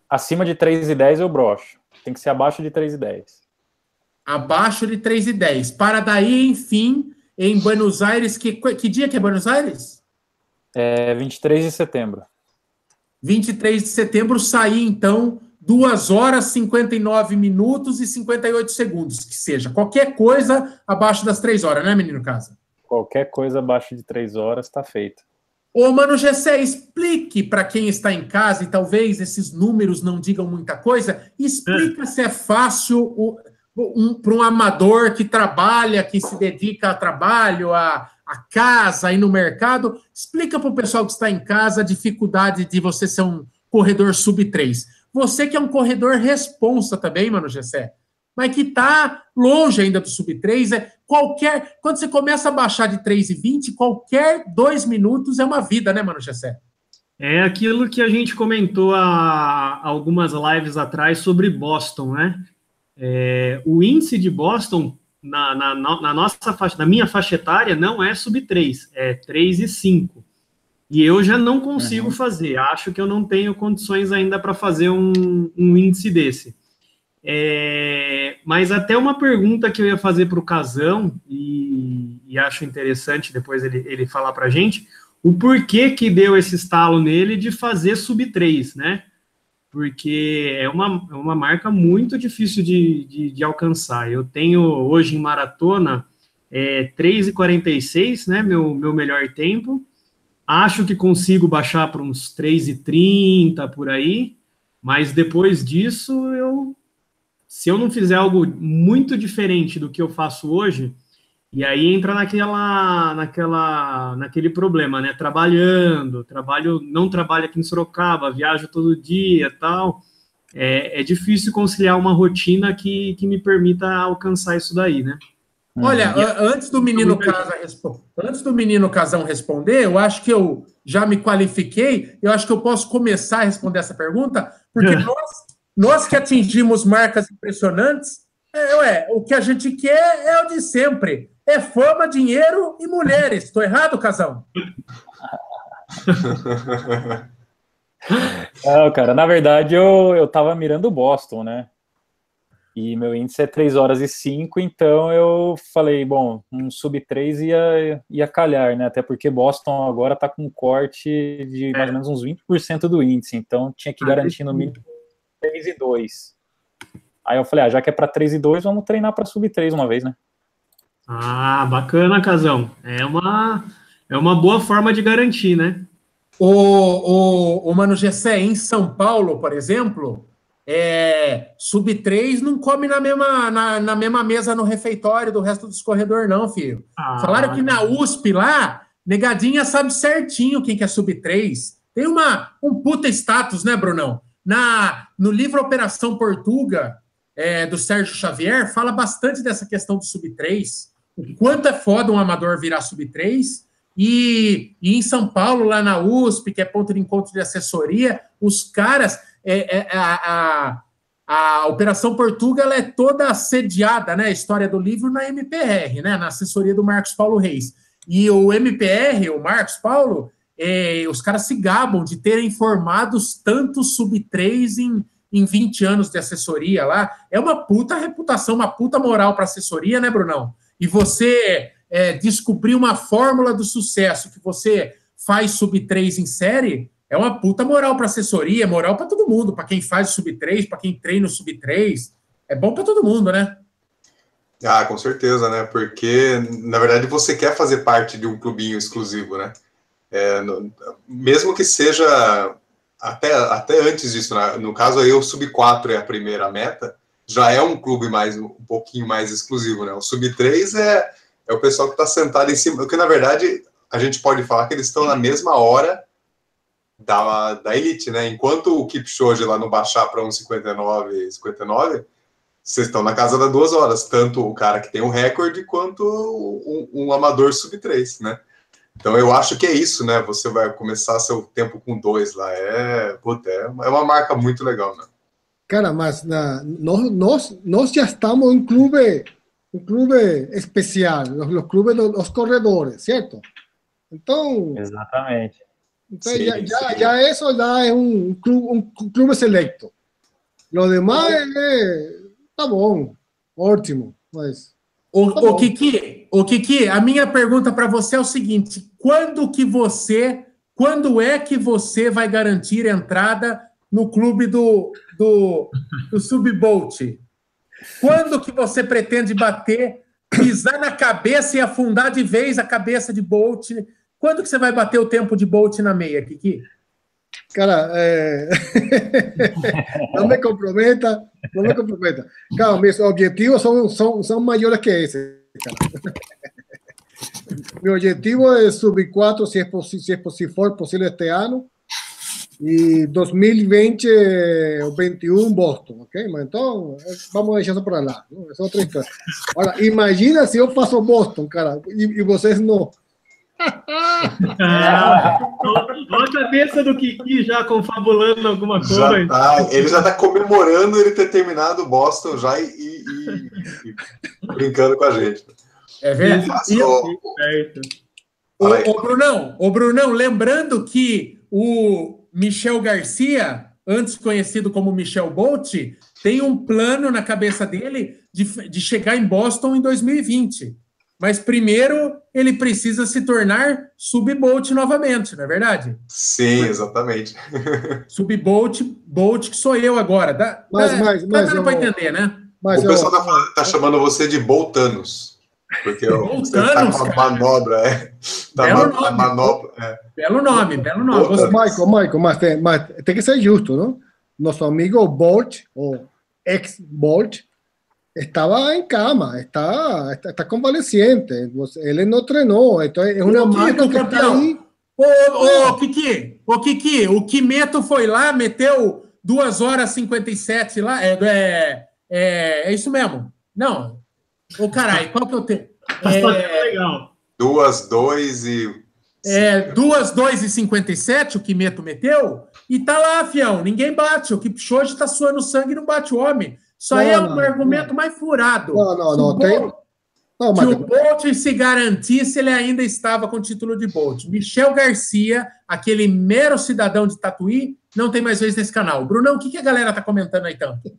Acima de 3,10 eu brocho. Tem que ser abaixo de 3,10. Abaixo de 3,10. Para daí, enfim, em Buenos Aires, que, que dia que é Buenos Aires? É 23 de setembro. 23 de setembro, sair, então, 2 horas, 59 minutos e 58 segundos, que seja. Qualquer coisa abaixo das 3 horas, né, menino Casa? Qualquer coisa abaixo de 3 horas está feito. Ô, Mano Gessé, explique para quem está em casa e talvez esses números não digam muita coisa, explica é. se é fácil um, para um amador que trabalha, que se dedica a trabalho, a, a casa e no mercado. Explica para o pessoal que está em casa a dificuldade de você ser um corredor sub-3. Você que é um corredor responsa também, Mano Gessé mas que está longe ainda do sub-3. É qualquer. Quando você começa a baixar de 3,20, qualquer dois minutos é uma vida, né, Mano Gessé? É aquilo que a gente comentou há algumas lives atrás sobre Boston, né? É, o índice de Boston na, na, na, nossa faixa, na minha faixa etária não é sub 3, é 3,5. E eu já não consigo uhum. fazer. Acho que eu não tenho condições ainda para fazer um, um índice desse. É, mas até uma pergunta que eu ia fazer para o Casão, e, e, acho interessante depois ele, ele falar para a gente, o porquê que deu esse estalo nele de fazer sub 3, né? Porque é uma, é uma marca muito difícil de, de, de alcançar. Eu tenho hoje em maratona é, 3,46, né? Meu, meu melhor tempo. Acho que consigo baixar para uns 3,30 por aí, mas depois disso, eu, se eu não fizer algo muito diferente do que eu faço hoje, e aí entra naquela, naquela, naquele problema, né? Trabalhando, trabalho, não trabalho aqui em Sorocaba, viajo todo dia, tal. É, é difícil conciliar uma rotina que, que me permita alcançar isso daí, né? Olha, antes do menino Casa antes do menino Casão responder, eu acho que eu já me qualifiquei, eu acho que eu posso começar a responder essa pergunta, porque nós, nós que atingimos marcas impressionantes, é, ué, o que a gente quer é o de sempre. É fama, dinheiro e mulheres. Estou errado, Casão? Não, cara, na verdade eu, eu tava mirando Boston, né? E meu índice é 3 horas e 5, então eu falei, bom, um sub 3 ia, ia calhar, né? Até porque Boston agora tá com um corte de mais ou menos uns 20% do índice, então tinha que ah, garantir no mínimo 3 e 2. Aí eu falei, ah, já que é para 3 e 2, vamos treinar para sub 3 uma vez, né? Ah, bacana, Casão. É uma, é uma boa forma de garantir, né? O, o, o Mano Gessé, em São Paulo, por exemplo, é, sub 3 não come na mesma, na, na, mesma mesa no refeitório do resto dos corredores, não, filho. Ah, Falaram que na USP lá, negadinha sabe certinho quem que é sub 3. Tem uma, um puta status, né, Brunão? Na, no livro Operação Portuga, é, do Sérgio Xavier, fala bastante dessa questão do sub 3 o quanto é foda um amador virar sub-3. E, e, em São Paulo, lá na USP, que é ponto de encontro de assessoria, os caras, é, é, a, a, a Operação Portugal é toda sediada, né? A história do livro na MPR, né? Na assessoria do Marcos Paulo Reis. E o MPR, o Marcos Paulo, é, os caras se gabam de terem formados tantos sub-3 em, em 20 anos de assessoria lá. É uma puta reputação, uma puta moral para assessoria, né, Brunão? e você é, descobrir uma fórmula do sucesso que você faz sub 3 em série, é uma puta moral para assessoria, moral para todo mundo, para quem faz sub 3, para quem treina o sub 3. É bom para todo mundo, né? Ah, com certeza, né? Porque, na verdade, você quer fazer parte de um clubinho exclusivo, né? É, no, mesmo que seja até, até antes disso, né? no caso aí o sub 4 é a primeira meta, já é um clube mais um pouquinho mais exclusivo, né? O sub 3 é, é o pessoal que está sentado em cima, porque na verdade a gente pode falar que eles estão na mesma hora da, da elite, né? Enquanto o Kipchoge lá no baixar para 1,59, 59, vocês estão na casa das duas horas, tanto o cara que tem o recorde quanto um, um amador sub 3, né? Então eu acho que é isso, né? Você vai começar seu tempo com dois lá. É, puta, é uma marca muito legal, né? Cara, mas na, nós, nós, nós já estamos em um clube, um clube especial, os, os clubes dos, dos corredores, certo? Então. Exatamente. Então sim, já, sim. já, já, isso já é um clube, um clube selecto. Lo demais é, tá bom, ótimo, mas. O, tá o, Kiki, o Kiki, a minha pergunta para você é o seguinte: quando que você, quando é que você vai garantir entrada no clube do, do, do Subbolt? Quando que você pretende bater, pisar na cabeça e afundar de vez a cabeça de Bolt? Quando que você vai bater o tempo de Bolt na meia, Kiki? Cara, é... não me comprometa, não me comprometa. Cara, meus objetivos são, são, são maiores que esse. Cara. Meu objetivo é subir 4 se, é se, se for possível este ano y 2020 o 21 Boston, ok? Entonces, vamos a deixar isso para lá, é outra história. Agora, imagina se eu faço Boston, cara, e, e vocês não. Ah, olha a cabeça do Kiki já confabulando alguma coisa. Já tá, ele já está comemorando ele ter terminado Boston já e, e, e brincando com a gente. É verdade. O, o, o, Brunão, o Brunão, lembrando que o, Michel Garcia, antes conhecido como Michel Bolt, tem um plano na cabeça dele de, de chegar em Boston em 2020. Mas primeiro ele precisa se tornar sub-Bolt novamente, não é verdade? Sim, exatamente. Sub-Bolt, Bolt que sou eu agora. Dá, mas, dá, mas, tá dando para entender, né? Mas o pessoal está tá chamando você de Boltanos. Porque você tá com a manobra, é. Tá belo ma nome. Manobra, é. Belo nome, belo nome. Você... Michael, Michael, mas tem, mas tem que ser justo, não? Nosso amigo Bolt, ou ex-Bolt, estava em cama, está, está, está convalesciente, ele não treinou, então é uma marca que está aí. Ô, ô, Kiki, ô, Kiki, o Kimeto foi lá, meteu 2 horas e 57 lá, é, é, é, é isso mesmo. Não, Ô, caralho, qual que eu tenho? É... legal. Duas, dois e. É, duas, dois e cinquenta e sete, o Kimeto meteu, e tá lá, fião, ninguém bate. O Kipchoge tá suando sangue e não bate o homem. Isso aí é um não, argumento não. mais furado. Não, não, não. Tem... Não, mas... Se o Bolt se garantisse, ele ainda estava com o título de Bolt. Michel Garcia, aquele mero cidadão de Tatuí, não tem mais vez nesse canal. Brunão, o que, que a galera tá comentando aí tanto?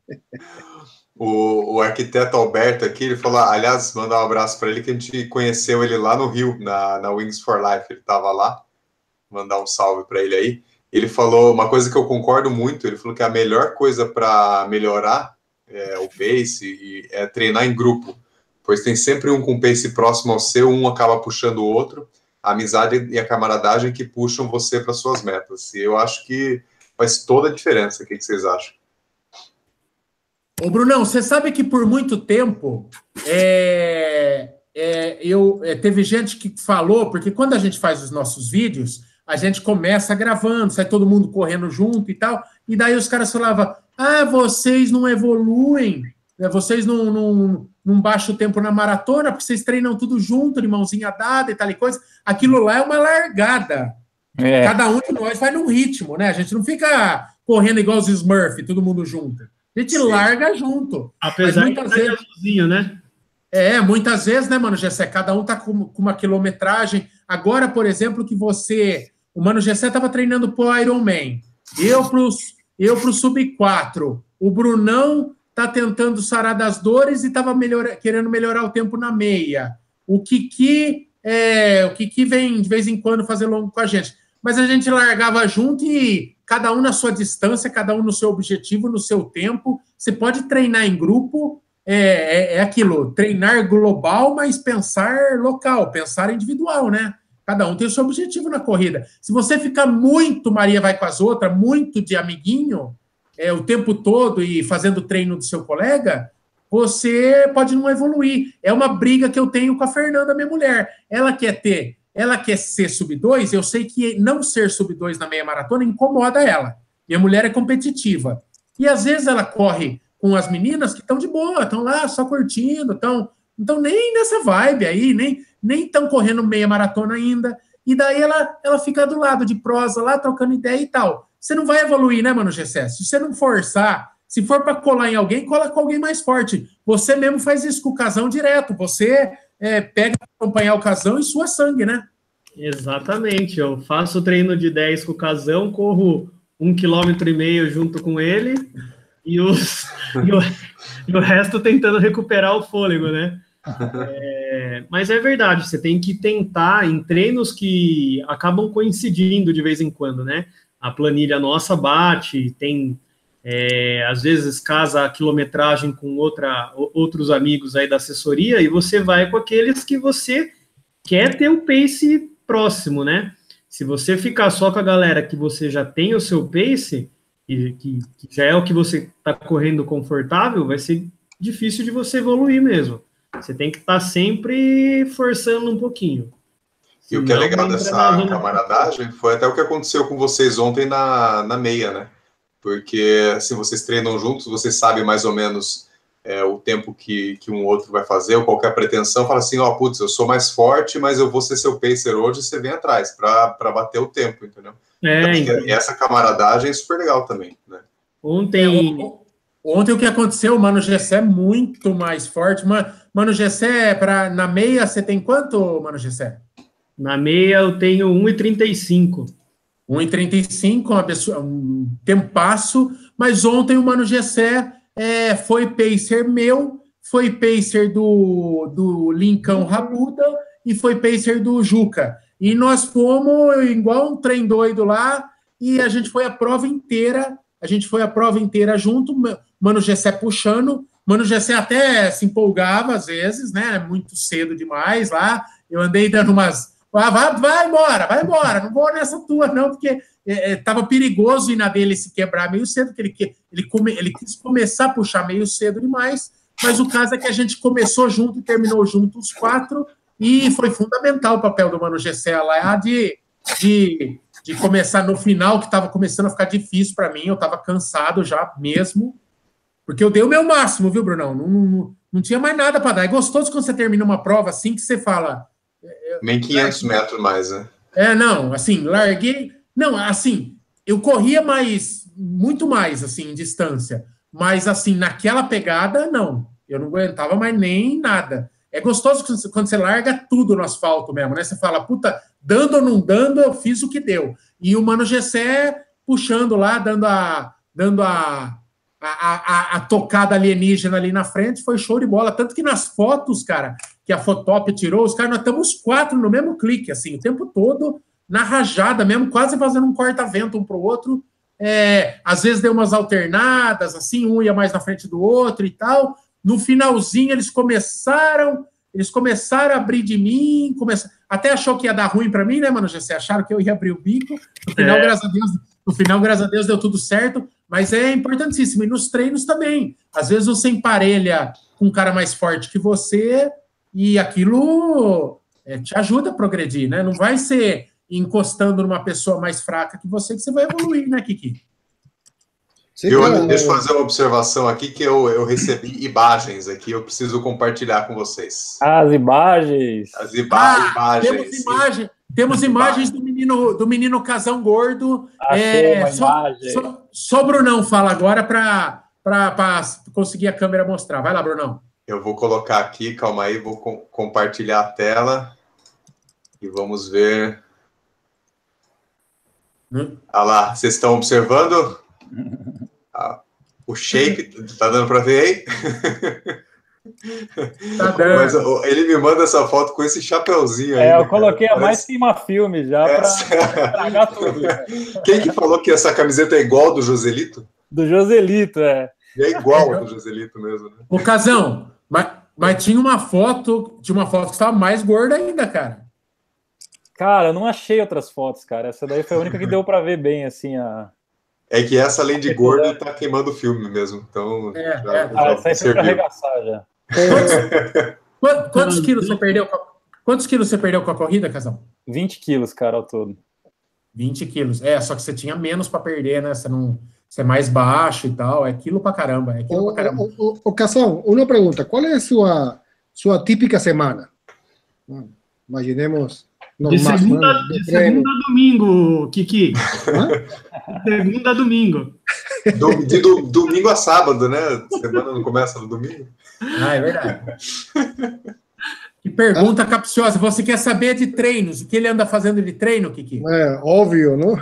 O, o arquiteto Alberto aqui, ele falou, aliás, mandar um abraço para ele, que a gente conheceu ele lá no Rio, na, na Wings for Life, ele estava lá, mandar um salve para ele aí. Ele falou uma coisa que eu concordo muito, ele falou que a melhor coisa para melhorar é, o pace e, é treinar em grupo, pois tem sempre um com pace próximo ao seu, um acaba puxando o outro, a amizade e a camaradagem que puxam você para suas metas. E eu acho que faz toda a diferença. O que, que vocês acham? Ô, Brunão, você sabe que por muito tempo é, é, eu, é, teve gente que falou, porque quando a gente faz os nossos vídeos, a gente começa gravando, sai todo mundo correndo junto e tal, e daí os caras falavam: ah, vocês não evoluem, né, vocês não, não, não baixam o tempo na maratona, porque vocês treinam tudo junto, de mãozinha dada e tal e coisa. Aquilo lá é uma largada. É. Cada um de nós vai num ritmo, né? A gente não fica correndo igual os Smurf, todo mundo junto. A gente Sim. larga junto. Apesar de vezes, sozinho, né? É, muitas vezes, né, mano, Gessé? Cada um tá com, com, uma quilometragem. Agora, por exemplo, que você. O Mano Gessé tava treinando pro Ironman. Eu pro, eu pro Sub 4. O Brunão tá tentando sarar das dores e tava melhor, querendo melhorar o tempo na meia. O Kiki, é, o Kiki vem de vez em quando fazer longo com a gente. Mas a gente largava junto e cada um na sua distância, cada um no seu objetivo, no seu tempo. Você pode treinar em grupo, é, é, é aquilo, treinar global, mas pensar local, pensar individual, né? Cada um tem o seu objetivo na corrida. Se você ficar muito Maria vai com as outras, muito de amiguinho, é, o tempo todo e fazendo treino do seu colega, você pode não evoluir. É uma briga que eu tenho com a Fernanda, minha mulher. Ela quer ter ela quer ser sub 2, eu sei que não ser sub 2 na meia maratona incomoda ela. Minha mulher é competitiva. E às vezes ela corre com as meninas que estão de boa, estão lá só curtindo, estão então nem nessa vibe aí, nem nem estão correndo meia maratona ainda. E daí ela ela fica do lado de prosa lá trocando ideia e tal. Você não vai evoluir, né, mano, GC? Se você não forçar, se for para colar em alguém, cola com alguém mais forte. Você mesmo faz isso com o casão direto. Você é, pega para acompanhar o casão e sua sangue, né? Exatamente. Eu faço treino de 10 com o casão, corro um quilômetro e meio junto com ele e, os, e, o, e o resto tentando recuperar o fôlego, né? É, mas é verdade, você tem que tentar em treinos que acabam coincidindo de vez em quando, né? A planilha nossa bate, tem é, às vezes casa a quilometragem com outra, outros amigos aí da assessoria e você vai com aqueles que você quer ter o pace próximo, né? Se você ficar só com a galera que você já tem o seu pace e que, que já é o que você está correndo confortável, vai ser difícil de você evoluir mesmo. Você tem que estar tá sempre forçando um pouquinho. E o que é legal dessa camaradagem foi até o que aconteceu com vocês ontem na, na meia, né? porque se vocês treinam juntos, você sabe mais ou menos é, o tempo que, que um outro vai fazer, ou qualquer pretensão, fala assim, ó, oh, putz, eu sou mais forte, mas eu vou ser seu pacer hoje, você vem atrás, para bater o tempo, entendeu? É, então, e essa camaradagem é super legal também, né? Ontem... É, ontem o que aconteceu, o Mano Gessé é muito mais forte. Mano Gessé, pra, na meia, você tem quanto, Mano Gessé? Na meia eu tenho 1,35. 1,35, uma pessoa, um tempasso, mas ontem o Mano Gessé é, foi pacer meu, foi pacer do, do Lincão Rabuda e foi pacer do Juca. E nós fomos igual um trem doido lá, e a gente foi a prova inteira, a gente foi a prova inteira junto, Mano Gessé puxando, Mano Gessé até se empolgava às vezes, né? Muito cedo demais lá. Eu andei dando umas. Ah, vai, vai embora, vai embora, não vou nessa tua, não, porque estava é, é, perigoso ir na dele se quebrar meio cedo, porque ele, ele, come, ele quis começar a puxar meio cedo demais, mas o caso é que a gente começou junto e terminou junto os quatro, e foi fundamental o papel do Mano Gessé lá de, de, de começar no final, que estava começando a ficar difícil para mim, eu estava cansado já mesmo, porque eu dei o meu máximo, viu, Brunão? Não, não, não tinha mais nada para dar. É gostoso quando você termina uma prova assim que você fala. Nem 500 metros mais, né? É, não, assim, larguei. Não, assim, eu corria mais, muito mais, assim, em distância. Mas, assim, naquela pegada, não. Eu não aguentava mais nem nada. É gostoso quando você larga tudo no asfalto mesmo, né? Você fala, puta, dando ou não dando, eu fiz o que deu. E o Mano Gessé puxando lá, dando a, dando a, a, a, a, tocada alienígena ali na frente, foi show de bola. Tanto que nas fotos, cara, que a Fotop tirou, os caras, nós estamos quatro no mesmo clique, assim, o tempo todo, na rajada mesmo, quase fazendo um corta-vento um para o outro. É, às vezes deu umas alternadas, assim, um ia mais na frente do outro e tal. No finalzinho, eles começaram, eles começaram a abrir de mim, começaram, até achou que ia dar ruim para mim, né, mano? Já se acharam que eu ia abrir o bico. No final, é. graças a Deus, no final, graças a Deus, deu tudo certo. Mas é importantíssimo. E nos treinos também. Às vezes você emparelha com um cara mais forte que você e aquilo é, te ajuda a progredir, né? Não vai ser encostando numa pessoa mais fraca que você que você vai evoluir, né, Kiki? eu, deixa eu fazer uma observação aqui que eu, eu recebi imagens aqui, eu preciso compartilhar com vocês. As imagens. As iba ah, imagens. Temos, imagem, temos imagens do menino, do menino casão gordo. é, só, só, só, o Brunão fala agora para conseguir a câmera mostrar. Vai lá, Brunão. Eu vou colocar aqui, calma aí, vou com, compartilhar a tela e vamos ver. Hum? Ah lá, vocês estão observando? Ah, o shape, tá dando para ver aí? Tá. Mas ele me manda essa foto com esse chapeuzinho aí. É, eu coloquei a mais queima-filme já para estragar tudo. Quem que falou que essa camiseta é igual do Joselito? Do Joselito, é. E é igual ao do Joselito mesmo, né? Ô, Casão, mas, mas tinha uma foto, tinha uma foto que estava mais gorda ainda, cara. Cara, eu não achei outras fotos, cara. Essa daí foi a única que deu para ver bem, assim, a, é que essa, além de gordo, tá queimando o filme mesmo. Então, é, já, é. Já ah, essa aí foi arregaçar já. Quantos, quantos quilos você perdeu? Quantos quilos você perdeu com a corrida, Casão? 20 quilos, cara, ao todo. 20 quilos. É, só que você tinha menos para perder, né? Você não. Você é mais baixo e tal, é quilo para caramba, é quilo para caramba. O, o, o Casão, uma pergunta: qual é a sua, sua típica semana? Imaginemos de segunda, de segunda a domingo, Kiki. segunda a domingo. Do, de do, domingo a sábado, né? Semana não começa no domingo. Ah, é verdade. Que pergunta capciosa. Você quer saber de treinos? O que ele anda fazendo de treino, Kiki? É, óbvio, não?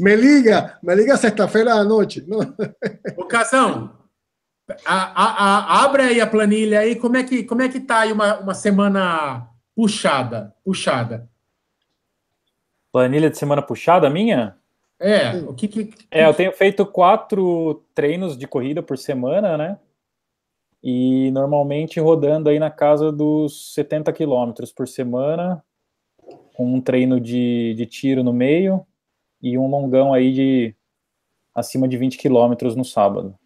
me liga, me liga sexta-feira à noite. Não? Ô, Casão, a, a, a, abre aí a planilha aí, como é que como é que tá aí uma, uma semana puxada, puxada? Planilha de semana puxada minha? É, o que, que, É, eu tenho feito quatro treinos de corrida por semana, né? E normalmente rodando aí na casa dos 70 quilômetros por semana, com um treino de, de tiro no meio e um longão aí de acima de 20 quilômetros no sábado.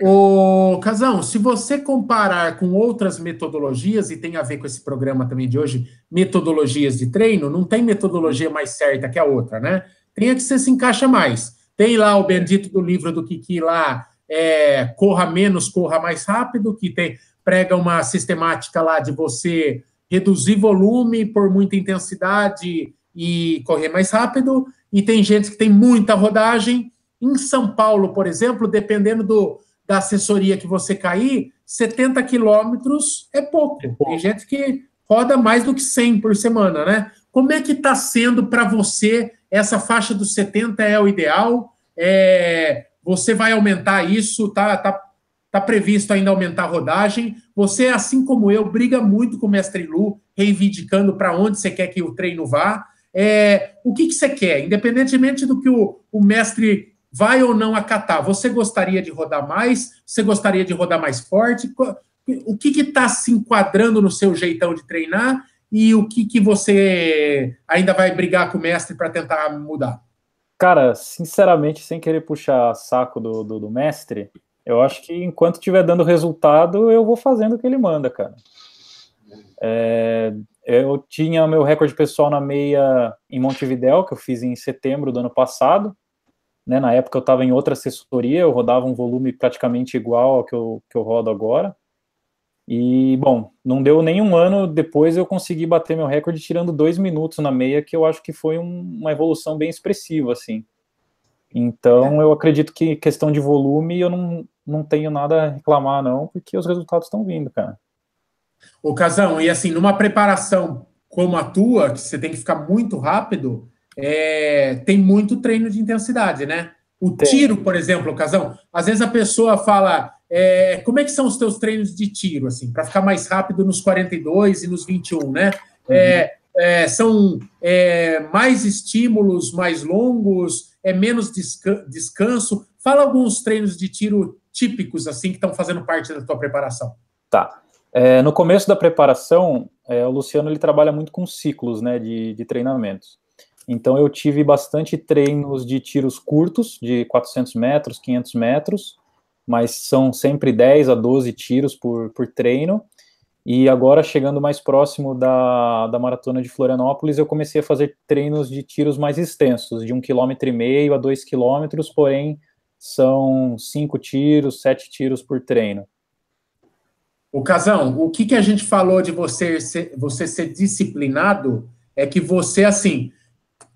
O Casão, se você comparar com outras metodologias, e tem a ver com esse programa também de hoje, metodologias de treino, não tem metodologia mais certa que a outra, né? Tem a que você se encaixa mais. Tem lá o bendito do livro do Kiki lá, é, corra menos, corra mais rápido, que tem, prega uma sistemática lá de você reduzir volume por muita intensidade e correr mais rápido. E tem gente que tem muita rodagem. Em São Paulo, por exemplo, dependendo do, da assessoria que você cair, 70 quilômetros é pouco. É Tem gente que roda mais do que 100 por semana, né? Como é que está sendo para você essa faixa dos 70 é o ideal? É, você vai aumentar isso? Tá, tá, tá previsto ainda aumentar a rodagem? Você, assim como eu, briga muito com o mestre Lu, reivindicando para onde você quer que o treino vá. É, o que, que você quer? Independentemente do que o, o mestre vai ou não acatar? Você gostaria de rodar mais? Você gostaria de rodar mais forte? O que está se enquadrando no seu jeitão de treinar e o que, que você ainda vai brigar com o mestre para tentar mudar? Cara, sinceramente, sem querer puxar saco do, do, do mestre, eu acho que enquanto estiver dando resultado, eu vou fazendo o que ele manda, cara. É, eu tinha meu recorde pessoal na meia em Montevidéu, que eu fiz em setembro do ano passado. Né, na época eu estava em outra assessoria, eu rodava um volume praticamente igual ao que eu, que eu rodo agora. E, bom, não deu nem um ano depois eu consegui bater meu recorde tirando dois minutos na meia, que eu acho que foi um, uma evolução bem expressiva, assim. Então, eu acredito que questão de volume eu não, não tenho nada a reclamar, não, porque os resultados estão vindo, cara. Ô, Casão, e assim, numa preparação como a tua, que você tem que ficar muito rápido, é, tem muito treino de intensidade, né? O tem. tiro, por exemplo, Casão, às vezes a pessoa fala, é, como é que são os teus treinos de tiro, assim, para ficar mais rápido nos 42 e nos 21, né? Uhum. É, é, são é, mais estímulos mais longos, é menos desca descanso. Fala alguns treinos de tiro típicos, assim, que estão fazendo parte da tua preparação. Tá. É, no começo da preparação, é, o Luciano ele trabalha muito com ciclos né, de, de treinamentos. Então, eu tive bastante treinos de tiros curtos, de 400 metros, 500 metros, mas são sempre 10 a 12 tiros por, por treino. E agora, chegando mais próximo da, da maratona de Florianópolis, eu comecei a fazer treinos de tiros mais extensos, de um quilômetro e meio a dois quilômetros, porém são cinco tiros, sete tiros por treino. O Casão, o que, que a gente falou de você ser, você ser disciplinado é que você, assim,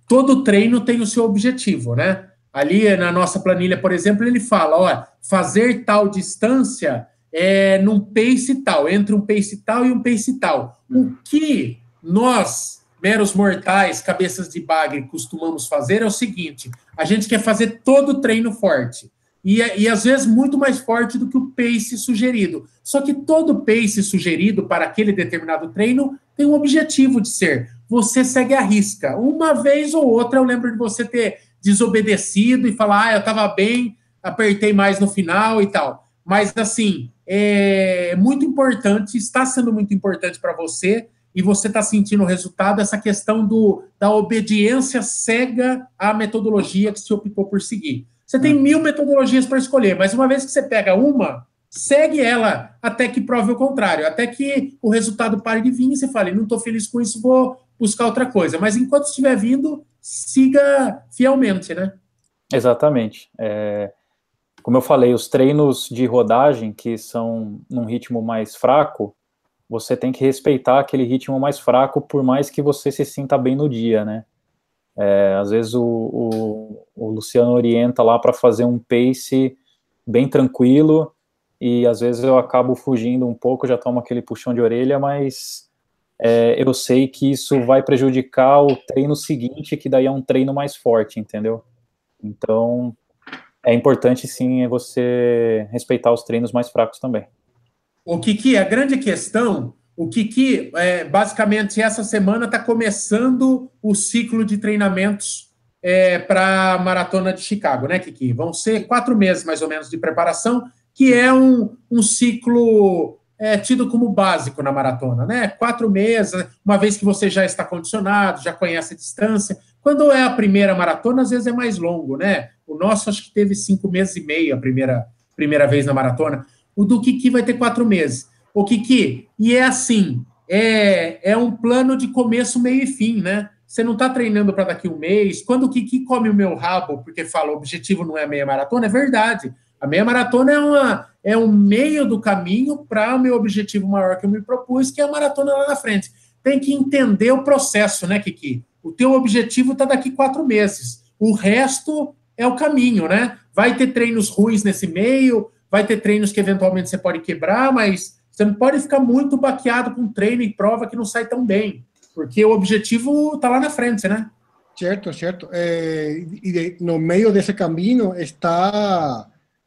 todo treino tem o seu objetivo, né? Ali na nossa planilha, por exemplo, ele fala, ó, fazer tal distância é num pace tal, entre um pace tal e um pace tal. O que nós, meros mortais, cabeças de bagre, costumamos fazer é o seguinte: a gente quer fazer todo o treino forte. E, e às vezes muito mais forte do que o pace sugerido. Só que todo pace sugerido para aquele determinado treino tem um objetivo de ser. Você segue a risca. Uma vez ou outra eu lembro de você ter desobedecido e falar, ah, eu estava bem, apertei mais no final e tal. Mas, assim, é muito importante, está sendo muito importante para você e você está sentindo o resultado, essa questão do, da obediência cega à metodologia que se optou por seguir. Você tem hum. mil metodologias para escolher, mas uma vez que você pega uma, segue ela até que prove o contrário, até que o resultado pare de vir e você fale, não estou feliz com isso, vou buscar outra coisa. Mas enquanto estiver vindo, siga fielmente, né? Exatamente. É, como eu falei, os treinos de rodagem, que são num ritmo mais fraco, você tem que respeitar aquele ritmo mais fraco, por mais que você se sinta bem no dia, né? É, às vezes o, o, o Luciano orienta lá para fazer um pace bem tranquilo, e às vezes eu acabo fugindo um pouco, já tomo aquele puxão de orelha, mas é, eu sei que isso vai prejudicar o treino seguinte, que daí é um treino mais forte, entendeu? Então, é importante sim é você respeitar os treinos mais fracos também. O Kiki, a grande questão, o Kiki, é, basicamente, essa semana está começando o ciclo de treinamentos é, para a Maratona de Chicago, né, Kiki? Vão ser quatro meses, mais ou menos, de preparação, que é um, um ciclo é tido como básico na maratona, né? Quatro meses, uma vez que você já está condicionado, já conhece a distância. Quando é a primeira maratona, às vezes é mais longo, né? O nosso acho que teve cinco meses e meio a primeira, primeira vez na maratona. O do Kiki vai ter quatro meses. O Kiki, e é assim, é, é um plano de começo, meio e fim, né? Você não está treinando para daqui um mês. Quando o Kiki come o meu rabo, porque fala o objetivo não é meia maratona, é verdade. A meia maratona é, uma, é um meio do caminho para o meu objetivo maior que eu me propus, que é a maratona lá na frente. Tem que entender o processo, né, Kiki? O teu objetivo está daqui quatro meses. O resto é o caminho, né? Vai ter treinos ruins nesse meio, vai ter treinos que eventualmente você pode quebrar, mas você não pode ficar muito baqueado com treino e prova que não sai tão bem, porque o objetivo está lá na frente, né? Certo, certo. É, e de, no meio desse caminho está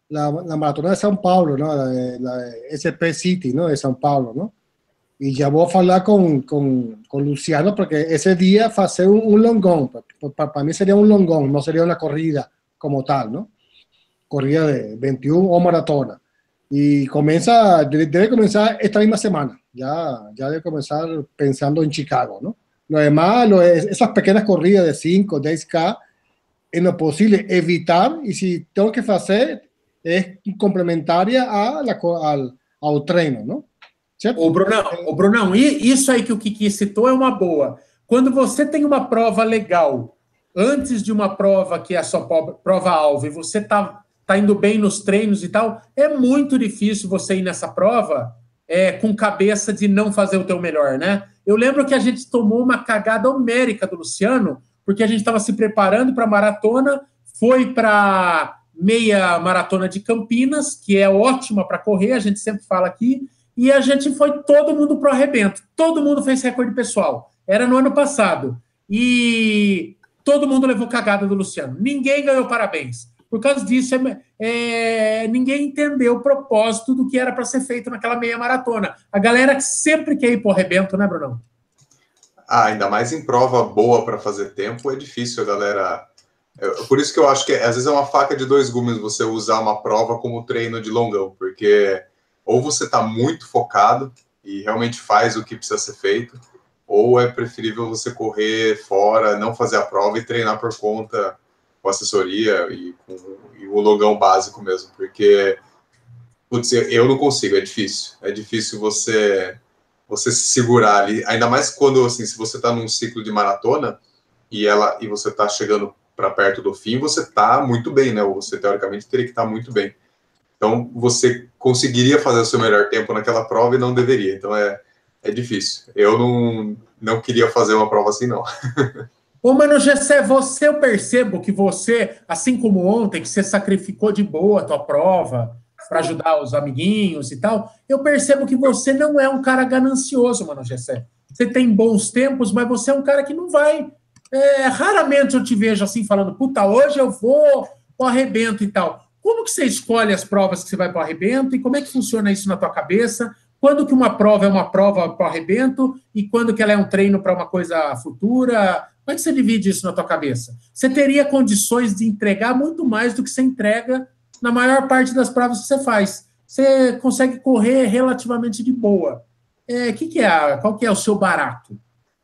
la, la, maratona de São Paulo, ¿no? La, la, SP City, ¿no? De São Paulo, ¿no? Y ya voy a hablar con, con, con Luciano porque ese día hacer un, un longón. Para, mí sería un longón, no sería una corrida como tal, ¿no? corrida de 21 o maratona. Y comienza, debe comenzar esta misma semana, ya, ya debe comenzar pensando en Chicago, ¿no? Lo demás, esas pequeñas corridas de 5, 10K, en lo posible evitar, y si tengo que hacer, es complementaria a la, al, ao treino, não? Certo? Ô, Brunão, ô, Brunão, isso aí que o Kiki citou é uma boa. Quando você tem uma prova legal, antes de uma prova que é a sua prova-alvo, e você tá, tá indo bem nos treinos e tal, é muito difícil você ir nessa prova é, com cabeça de não fazer o teu melhor, né? Eu lembro que a gente tomou uma cagada homérica do Luciano, porque a gente estava se preparando para a maratona, foi para meia maratona de Campinas, que é ótima para correr, a gente sempre fala aqui, e a gente foi todo mundo pro arrebento. Todo mundo fez recorde pessoal. Era no ano passado. E todo mundo levou cagada do Luciano. Ninguém ganhou parabéns. Por causa disso, é, é, ninguém entendeu o propósito do que era para ser feito naquela meia maratona. A galera sempre quer ir pro arrebento, né, Brunão? Ah, ainda mais em prova boa para fazer tempo, é difícil a galera por isso que eu acho que às vezes é uma faca de dois gumes você usar uma prova como treino de longão, porque ou você está muito focado e realmente faz o que precisa ser feito, ou é preferível você correr fora, não fazer a prova e treinar por conta com assessoria e com e o longão básico mesmo, porque putz, eu não consigo, é difícil. É difícil você você se segurar ali, ainda mais quando assim, se você está num ciclo de maratona e ela e você está chegando para perto do fim, você está muito bem, né? Ou você teoricamente teria que estar tá muito bem. Então, você conseguiria fazer o seu melhor tempo naquela prova e não deveria. Então, é, é difícil. Eu não, não queria fazer uma prova assim, não. Ô, Mano Gessé, você, eu percebo que você, assim como ontem, que você sacrificou de boa a tua prova para ajudar os amiguinhos e tal, eu percebo que você não é um cara ganancioso, Mano Gessé. Você tem bons tempos, mas você é um cara que não vai é, raramente eu te vejo assim falando, puta, hoje eu vou para o arrebento e tal. Como que você escolhe as provas que você vai para o arrebento e como é que funciona isso na tua cabeça? Quando que uma prova é uma prova para o arrebento e quando que ela é um treino para uma coisa futura? Como é que você divide isso na tua cabeça? Você teria condições de entregar muito mais do que você entrega na maior parte das provas que você faz. Você consegue correr relativamente de boa. É, que que é, qual que é o seu barato?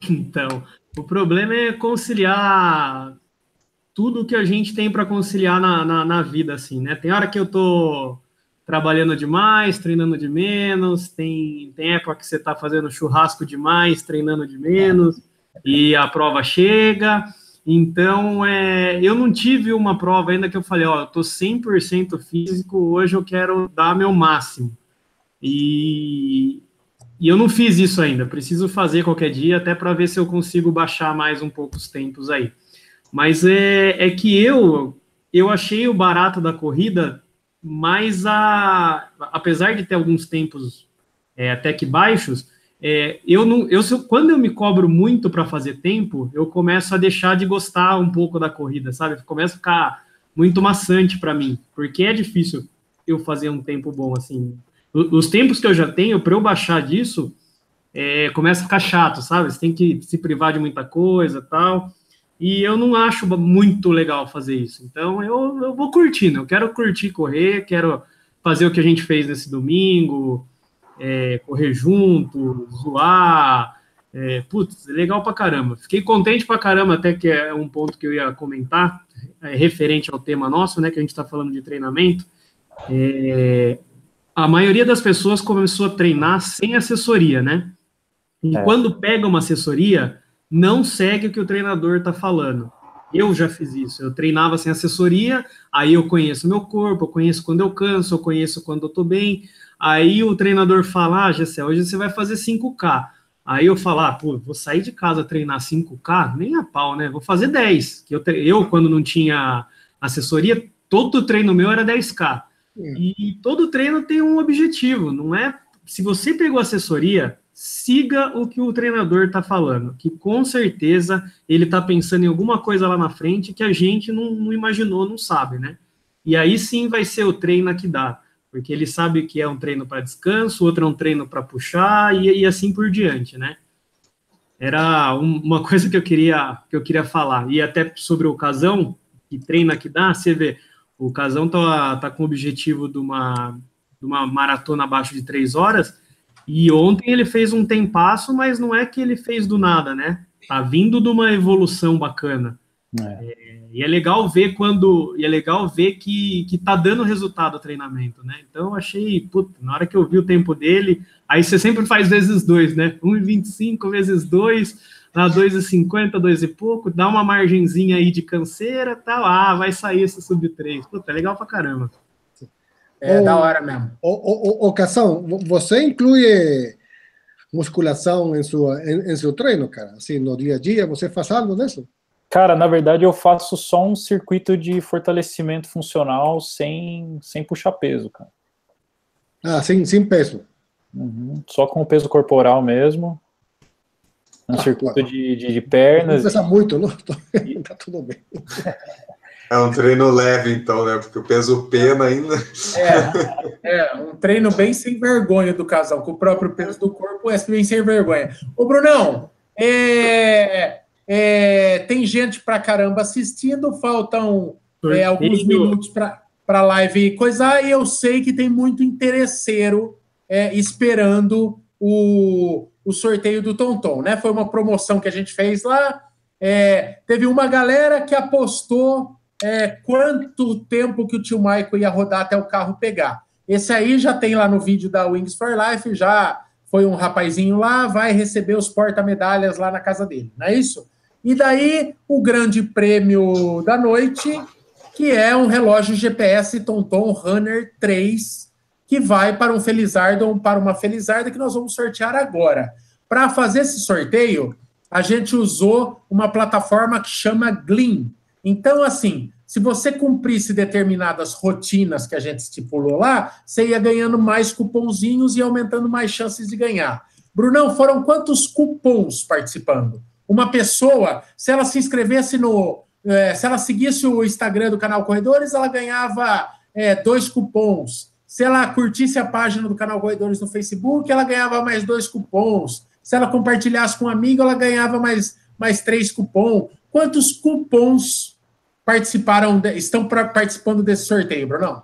Então, o problema é conciliar tudo que a gente tem para conciliar na, na, na, vida, assim, né? Tem hora que eu tô trabalhando demais, treinando de menos, tem, tem época que você tá fazendo churrasco demais, treinando de menos, e a prova chega. Então, é, eu não tive uma prova ainda que eu falei, ó, eu tô 100% físico, hoje eu quero dar meu máximo. E, e eu não fiz isso ainda, preciso fazer qualquer dia, até para ver se eu consigo baixar mais um pouco os tempos aí. Mas é, é que eu eu achei o barato da corrida, mas a, apesar de ter alguns tempos é, até que baixos, é, eu não, eu quando eu me cobro muito para fazer tempo, eu começo a deixar de gostar um pouco da corrida, sabe? Começa a ficar muito maçante para mim, porque é difícil eu fazer um tempo bom assim os tempos que eu já tenho, para eu baixar disso, é, começa a ficar chato, sabe? Você tem que se privar de muita coisa tal. E eu não acho muito legal fazer isso. Então eu, eu vou curtindo, eu quero curtir correr, quero fazer o que a gente fez nesse domingo, é, correr junto, zoar. É, putz, legal pra caramba. Fiquei contente pra caramba, até que é um ponto que eu ia comentar, é, referente ao tema nosso, né? Que a gente está falando de treinamento. É, a maioria das pessoas começou a treinar sem assessoria, né? E é. quando pega uma assessoria, não segue o que o treinador está falando. Eu já fiz isso. Eu treinava sem assessoria, aí eu conheço meu corpo, eu conheço quando eu canso, eu conheço quando eu tô bem. Aí o treinador fala: Ah, Gessé, hoje você vai fazer 5K. Aí eu falo: Ah, pô, vou sair de casa treinar 5K? Nem a pau, né? Vou fazer 10. Que eu, eu, quando não tinha assessoria, todo treino meu era 10K. E todo treino tem um objetivo, não é? Se você pegou assessoria, siga o que o treinador está falando, que com certeza ele está pensando em alguma coisa lá na frente que a gente não, não imaginou, não sabe, né? E aí sim vai ser o treino que dá, porque ele sabe que é um treino para descanso, outro é um treino para puxar e, e, assim por diante, né? Era um, uma coisa que eu queria que eu queria falar e até sobre o ocasião que treina que dá, você vê O Casão tá, tá com o objetivo de uma, de uma maratona abaixo de três horas, e ontem ele fez um tempasso, mas não é que ele fez do nada, né? Tá vindo de uma evolução bacana. É. É, e é legal ver quando. E é legal ver que, que tá dando resultado o treinamento, né? Então eu achei, puta, na hora que eu vi o tempo dele, aí você sempre faz vezes dois, né? 1,25 vezes dois, dá 2,50, dois e pouco, dá uma margenzinha aí de canseira tal. Ah, vai sair esse sub 3. Puta, é legal pra caramba. É, da hora mesmo. O, o, o, Cação, você inclui musculação em, sua, em, em, seu treino, cara? Assim, no dia a dia, você faz algo disso? Cara, na verdade eu faço só um circuito de fortalecimento funcional sem, sem puxar peso, cara. Ah, sem, sem peso? Uhum, só com o peso corporal mesmo. Um ah, circuito de, de, de, pernas. Não pesa muito, não? tá tudo bem. É um treino leve, então, né? Porque o peso pena ainda. É, é, um treino bem sem vergonha do casal, com o próprio peso do corpo é bem sem vergonha. Ô, Brunão, é, é, tem gente pra caramba assistindo, faltam é, alguns minutos para a live coisar, e eu sei que tem muito interesseiro é, esperando o, o sorteio do Tonton, né? Foi uma promoção que a gente fez lá. É, teve uma galera que apostou é, quanto tempo que o tio Michael ia rodar até o carro pegar. Esse aí já tem lá no vídeo da Wings for Life, já foi um rapazinho lá, vai receber os porta-medalhas lá na casa dele, não é isso? E daí o grande prêmio da noite, que é um relógio GPS Tonton Runner 3, que vai para um Felizardo ou para uma Felizarda que nós vamos sortear agora. Para fazer esse sorteio, a gente usou uma plataforma que chama Gleam. Então, assim, se você cumprisse determinadas rotinas que a gente estipulou lá, você ia ganhando mais cupomzinhos e aumentando mais chances de ganhar. Brunão, foram quantos cupons participando? Uma pessoa, se ela se inscrevesse no. É, se ela seguisse o Instagram do canal Corredores, ela ganhava é, dois cupons. Se ela curtisse a página do canal Corredores no Facebook, ela ganhava mais dois cupons. Se ela compartilhasse com um amigo, ela ganhava mais, mais três cupons. Quantos cupons participaram, de, estão pra, participando desse sorteio, Bruno?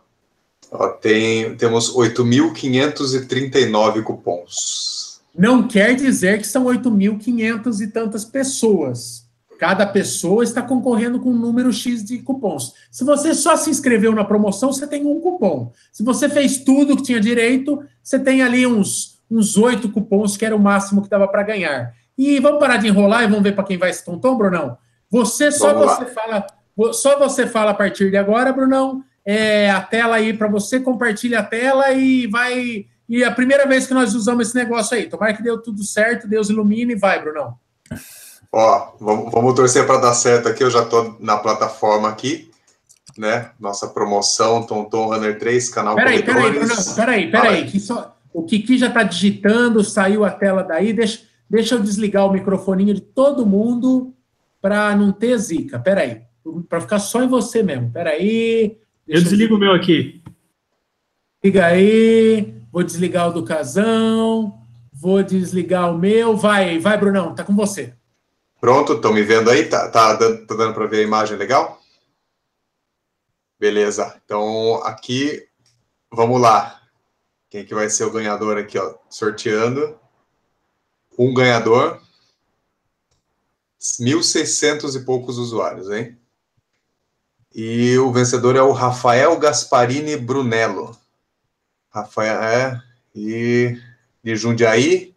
Ó, tem, temos 8.539 cupons. Não quer dizer que são 8.500 e tantas pessoas. Cada pessoa está concorrendo com um número X de cupons. Se você só se inscreveu na promoção, você tem um cupom. Se você fez tudo que tinha direito, você tem ali uns uns oito cupons, que era o máximo que dava para ganhar. E vamos parar de enrolar e vamos ver para quem vai esse tonton, Brunão? Você, só vamos você lá. fala só você fala a partir de agora, Brunão. É, a tela aí para você, compartilha a tela e vai. E é a primeira vez que nós usamos esse negócio aí. Tomara que deu tudo certo, Deus ilumine e vai, Brunão. Ó, vamos, vamos torcer para dar certo aqui. Eu já estou na plataforma aqui, né? Nossa promoção, Tonton Runner 3, canal Peraí, peraí, Brunão, peraí, peraí. Que só, o Kiki já está digitando, saiu a tela daí. Deixa, deixa eu desligar o microfoninho de todo mundo para não ter zica. Peraí para ficar só em você mesmo. Peraí. Eu desligo eu... o meu aqui. Liga aí. Vou desligar o do casão. Vou desligar o meu. Vai, vai, Brunão, tá com você. Pronto, estão me vendo aí? Tá, tá, dando, tá dando para ver a imagem legal? Beleza. Então, aqui, vamos lá. Quem que vai ser o ganhador aqui, ó? Sorteando. Um ganhador. 1.600 e poucos usuários, hein? E o vencedor é o Rafael Gasparini Brunello. Rafael, é, e de Jundiaí.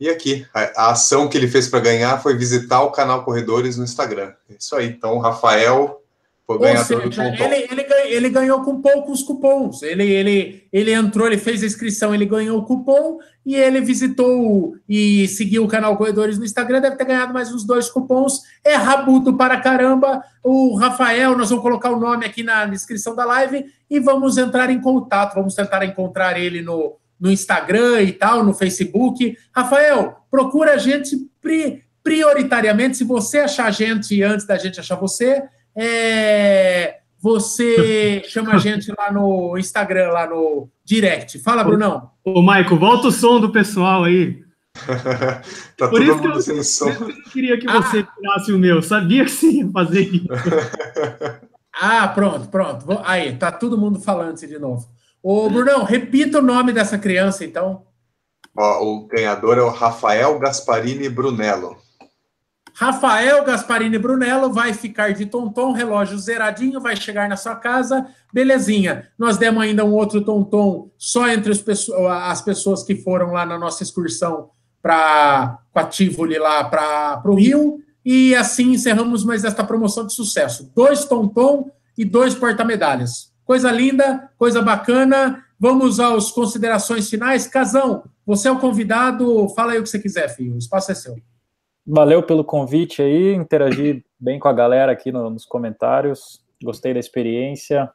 E aqui, a, a ação que ele fez para ganhar foi visitar o canal Corredores no Instagram. É isso aí. Então, Rafael foi ganhador seja, do Ele, ele, ele, ganhou com poucos cupons. Ele, ele, ele entrou, ele fez a inscrição, ele ganhou o cupom e ele visitou e seguiu o canal Corredores no Instagram. Deve ter ganhado mais uns dois cupons. É rabuto para caramba. O Rafael, nós vamos colocar o nome aqui na descrição da live e vamos entrar em contato. Vamos tentar encontrar ele no, no Instagram e tal, no Facebook. Rafael, procura a gente prioritariamente. Se você achar a gente antes da gente achar você é, você chama a gente lá no Instagram, lá no direct. Fala, Brunão. Ô, Maico, volta o som do pessoal aí. tá Por todo mundo sem som. Eu queria que você ah. tirasse o meu. Sabia que você ia fazer isso. Ah, pronto, pronto. Aí, tá todo mundo falando de novo. Ô, Brunão, repita o nome dessa criança, então. Ó, o ganhador é o Rafael Gasparini Brunello. Rafael Gasparini Brunello vai ficar de tonton, relógio zeradinho, vai chegar na sua casa, belezinha. Nós demos ainda um outro tonton só entre as pessoas que foram lá na nossa excursão para a Tivoli lá para o Rio. E assim encerramos mais esta promoção de sucesso. Dois tonton e dois porta-medalhas. Coisa linda, coisa bacana. Vamos às considerações finais. Casão, você é o convidado, fala aí o que você quiser, filho. O espaço é seu. Valeu pelo convite aí, interagi bem com a galera aqui no, nos comentários. Gostei da experiência.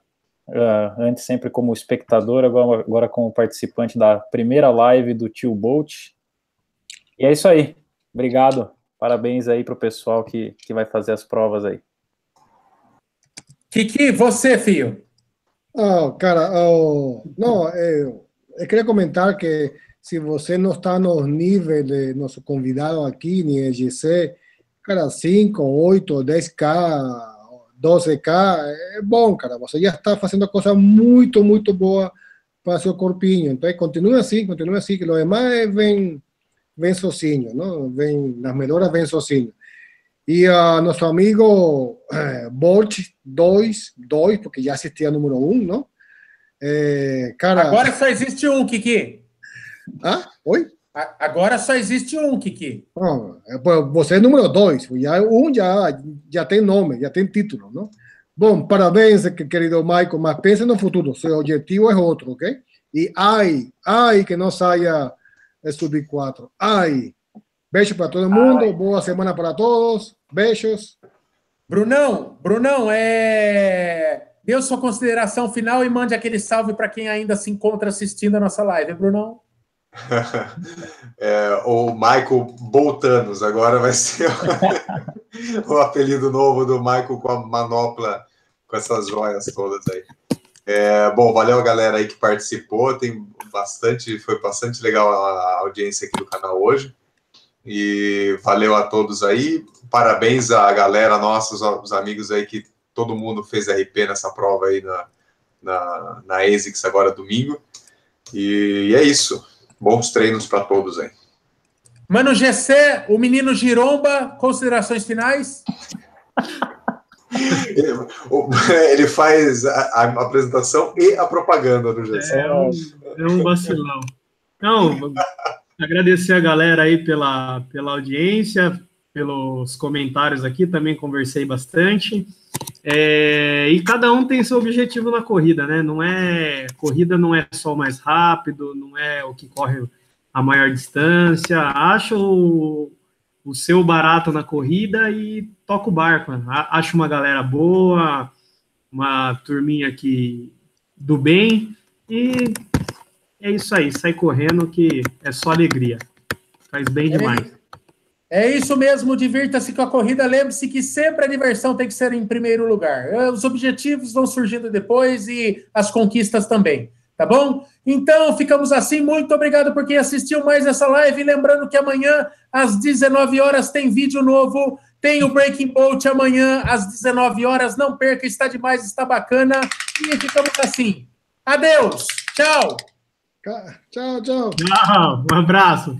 Uh, antes sempre como espectador, agora, agora como participante da primeira live do Tio Bolt. E é isso aí. Obrigado. Parabéns aí para o pessoal que, que vai fazer as provas aí. Kiki, você, filho. Oh, cara, oh, não, eu, eu queria comentar que se você não está nos níveis de nosso convidado aqui, nem EGC, cara, 5, 8, 10K, 12K, é bom, cara. Você já está fazendo coisa muito, muito boa para seu corpinho. Então, continue assim, continue assim, que o demais vem vem sozinho, ¿no? Ven, las melhoras vêm sozinho. E a nosso amigo eh, Bolt 2, 2, porque já assistia número 1, um, não? É, cara... Agora só existe um, Kiki. Ah, oi? Agora só existe um, Kiki. Oh, você é número 2, já, um já, já tem nome, já tem título, não? Bom, parabéns, querido Michael, mas pense no futuro, seu objetivo é outro, ok? E ai, ai que não saia é sub-4. Ai, beijo para todo mundo, Ai. boa semana para todos, beijos. Brunão, Brunão, é... dê sua consideração final e mande aquele salve para quem ainda se encontra assistindo a nossa live, Brunão. é, o Michael Boltanos, agora vai ser o, o apelido novo do Michael com a manopla, com essas joias todas aí. É, bom, valeu a galera aí que participou. Tem bastante, foi bastante legal a audiência aqui do canal hoje. E valeu a todos aí. Parabéns à galera, nossos os amigos aí que todo mundo fez RP nessa prova aí na, na, na ASICS agora domingo. E, e é isso. Bons treinos para todos aí. Mano GC, o menino Giromba, considerações finais? Ele faz a, a, apresentação e a propaganda do GC. É, um, é um vacilão. Então, agradecer a galera aí pela, pela audiência, pelos comentários aqui, também conversei bastante. É, e cada um tem seu objetivo na corrida, né? Não é corrida não é só o mais rápido, não é o que corre a maior distância. Acho o seu barato na corrida e toca o barco. Acho uma galera boa, uma turminha aqui do bem e é isso aí, sai correndo que é só alegria. Faz bem é, demais. É isso mesmo, divirta-se com a corrida. Lembre-se que sempre a diversão tem que ser em primeiro lugar. Os objetivos vão surgindo depois e as conquistas também tá bom? Então, ficamos assim. Muito obrigado por quem assistiu mais essa live. Lembrando que amanhã, às 19 horas, tem vídeo novo. Tem o Breaking Bolt amanhã, às 19 horas. Não perca, está demais, está bacana. E ficamos assim. Adeus. Tchau. Tchau, tchau. Tchau. Um abraço.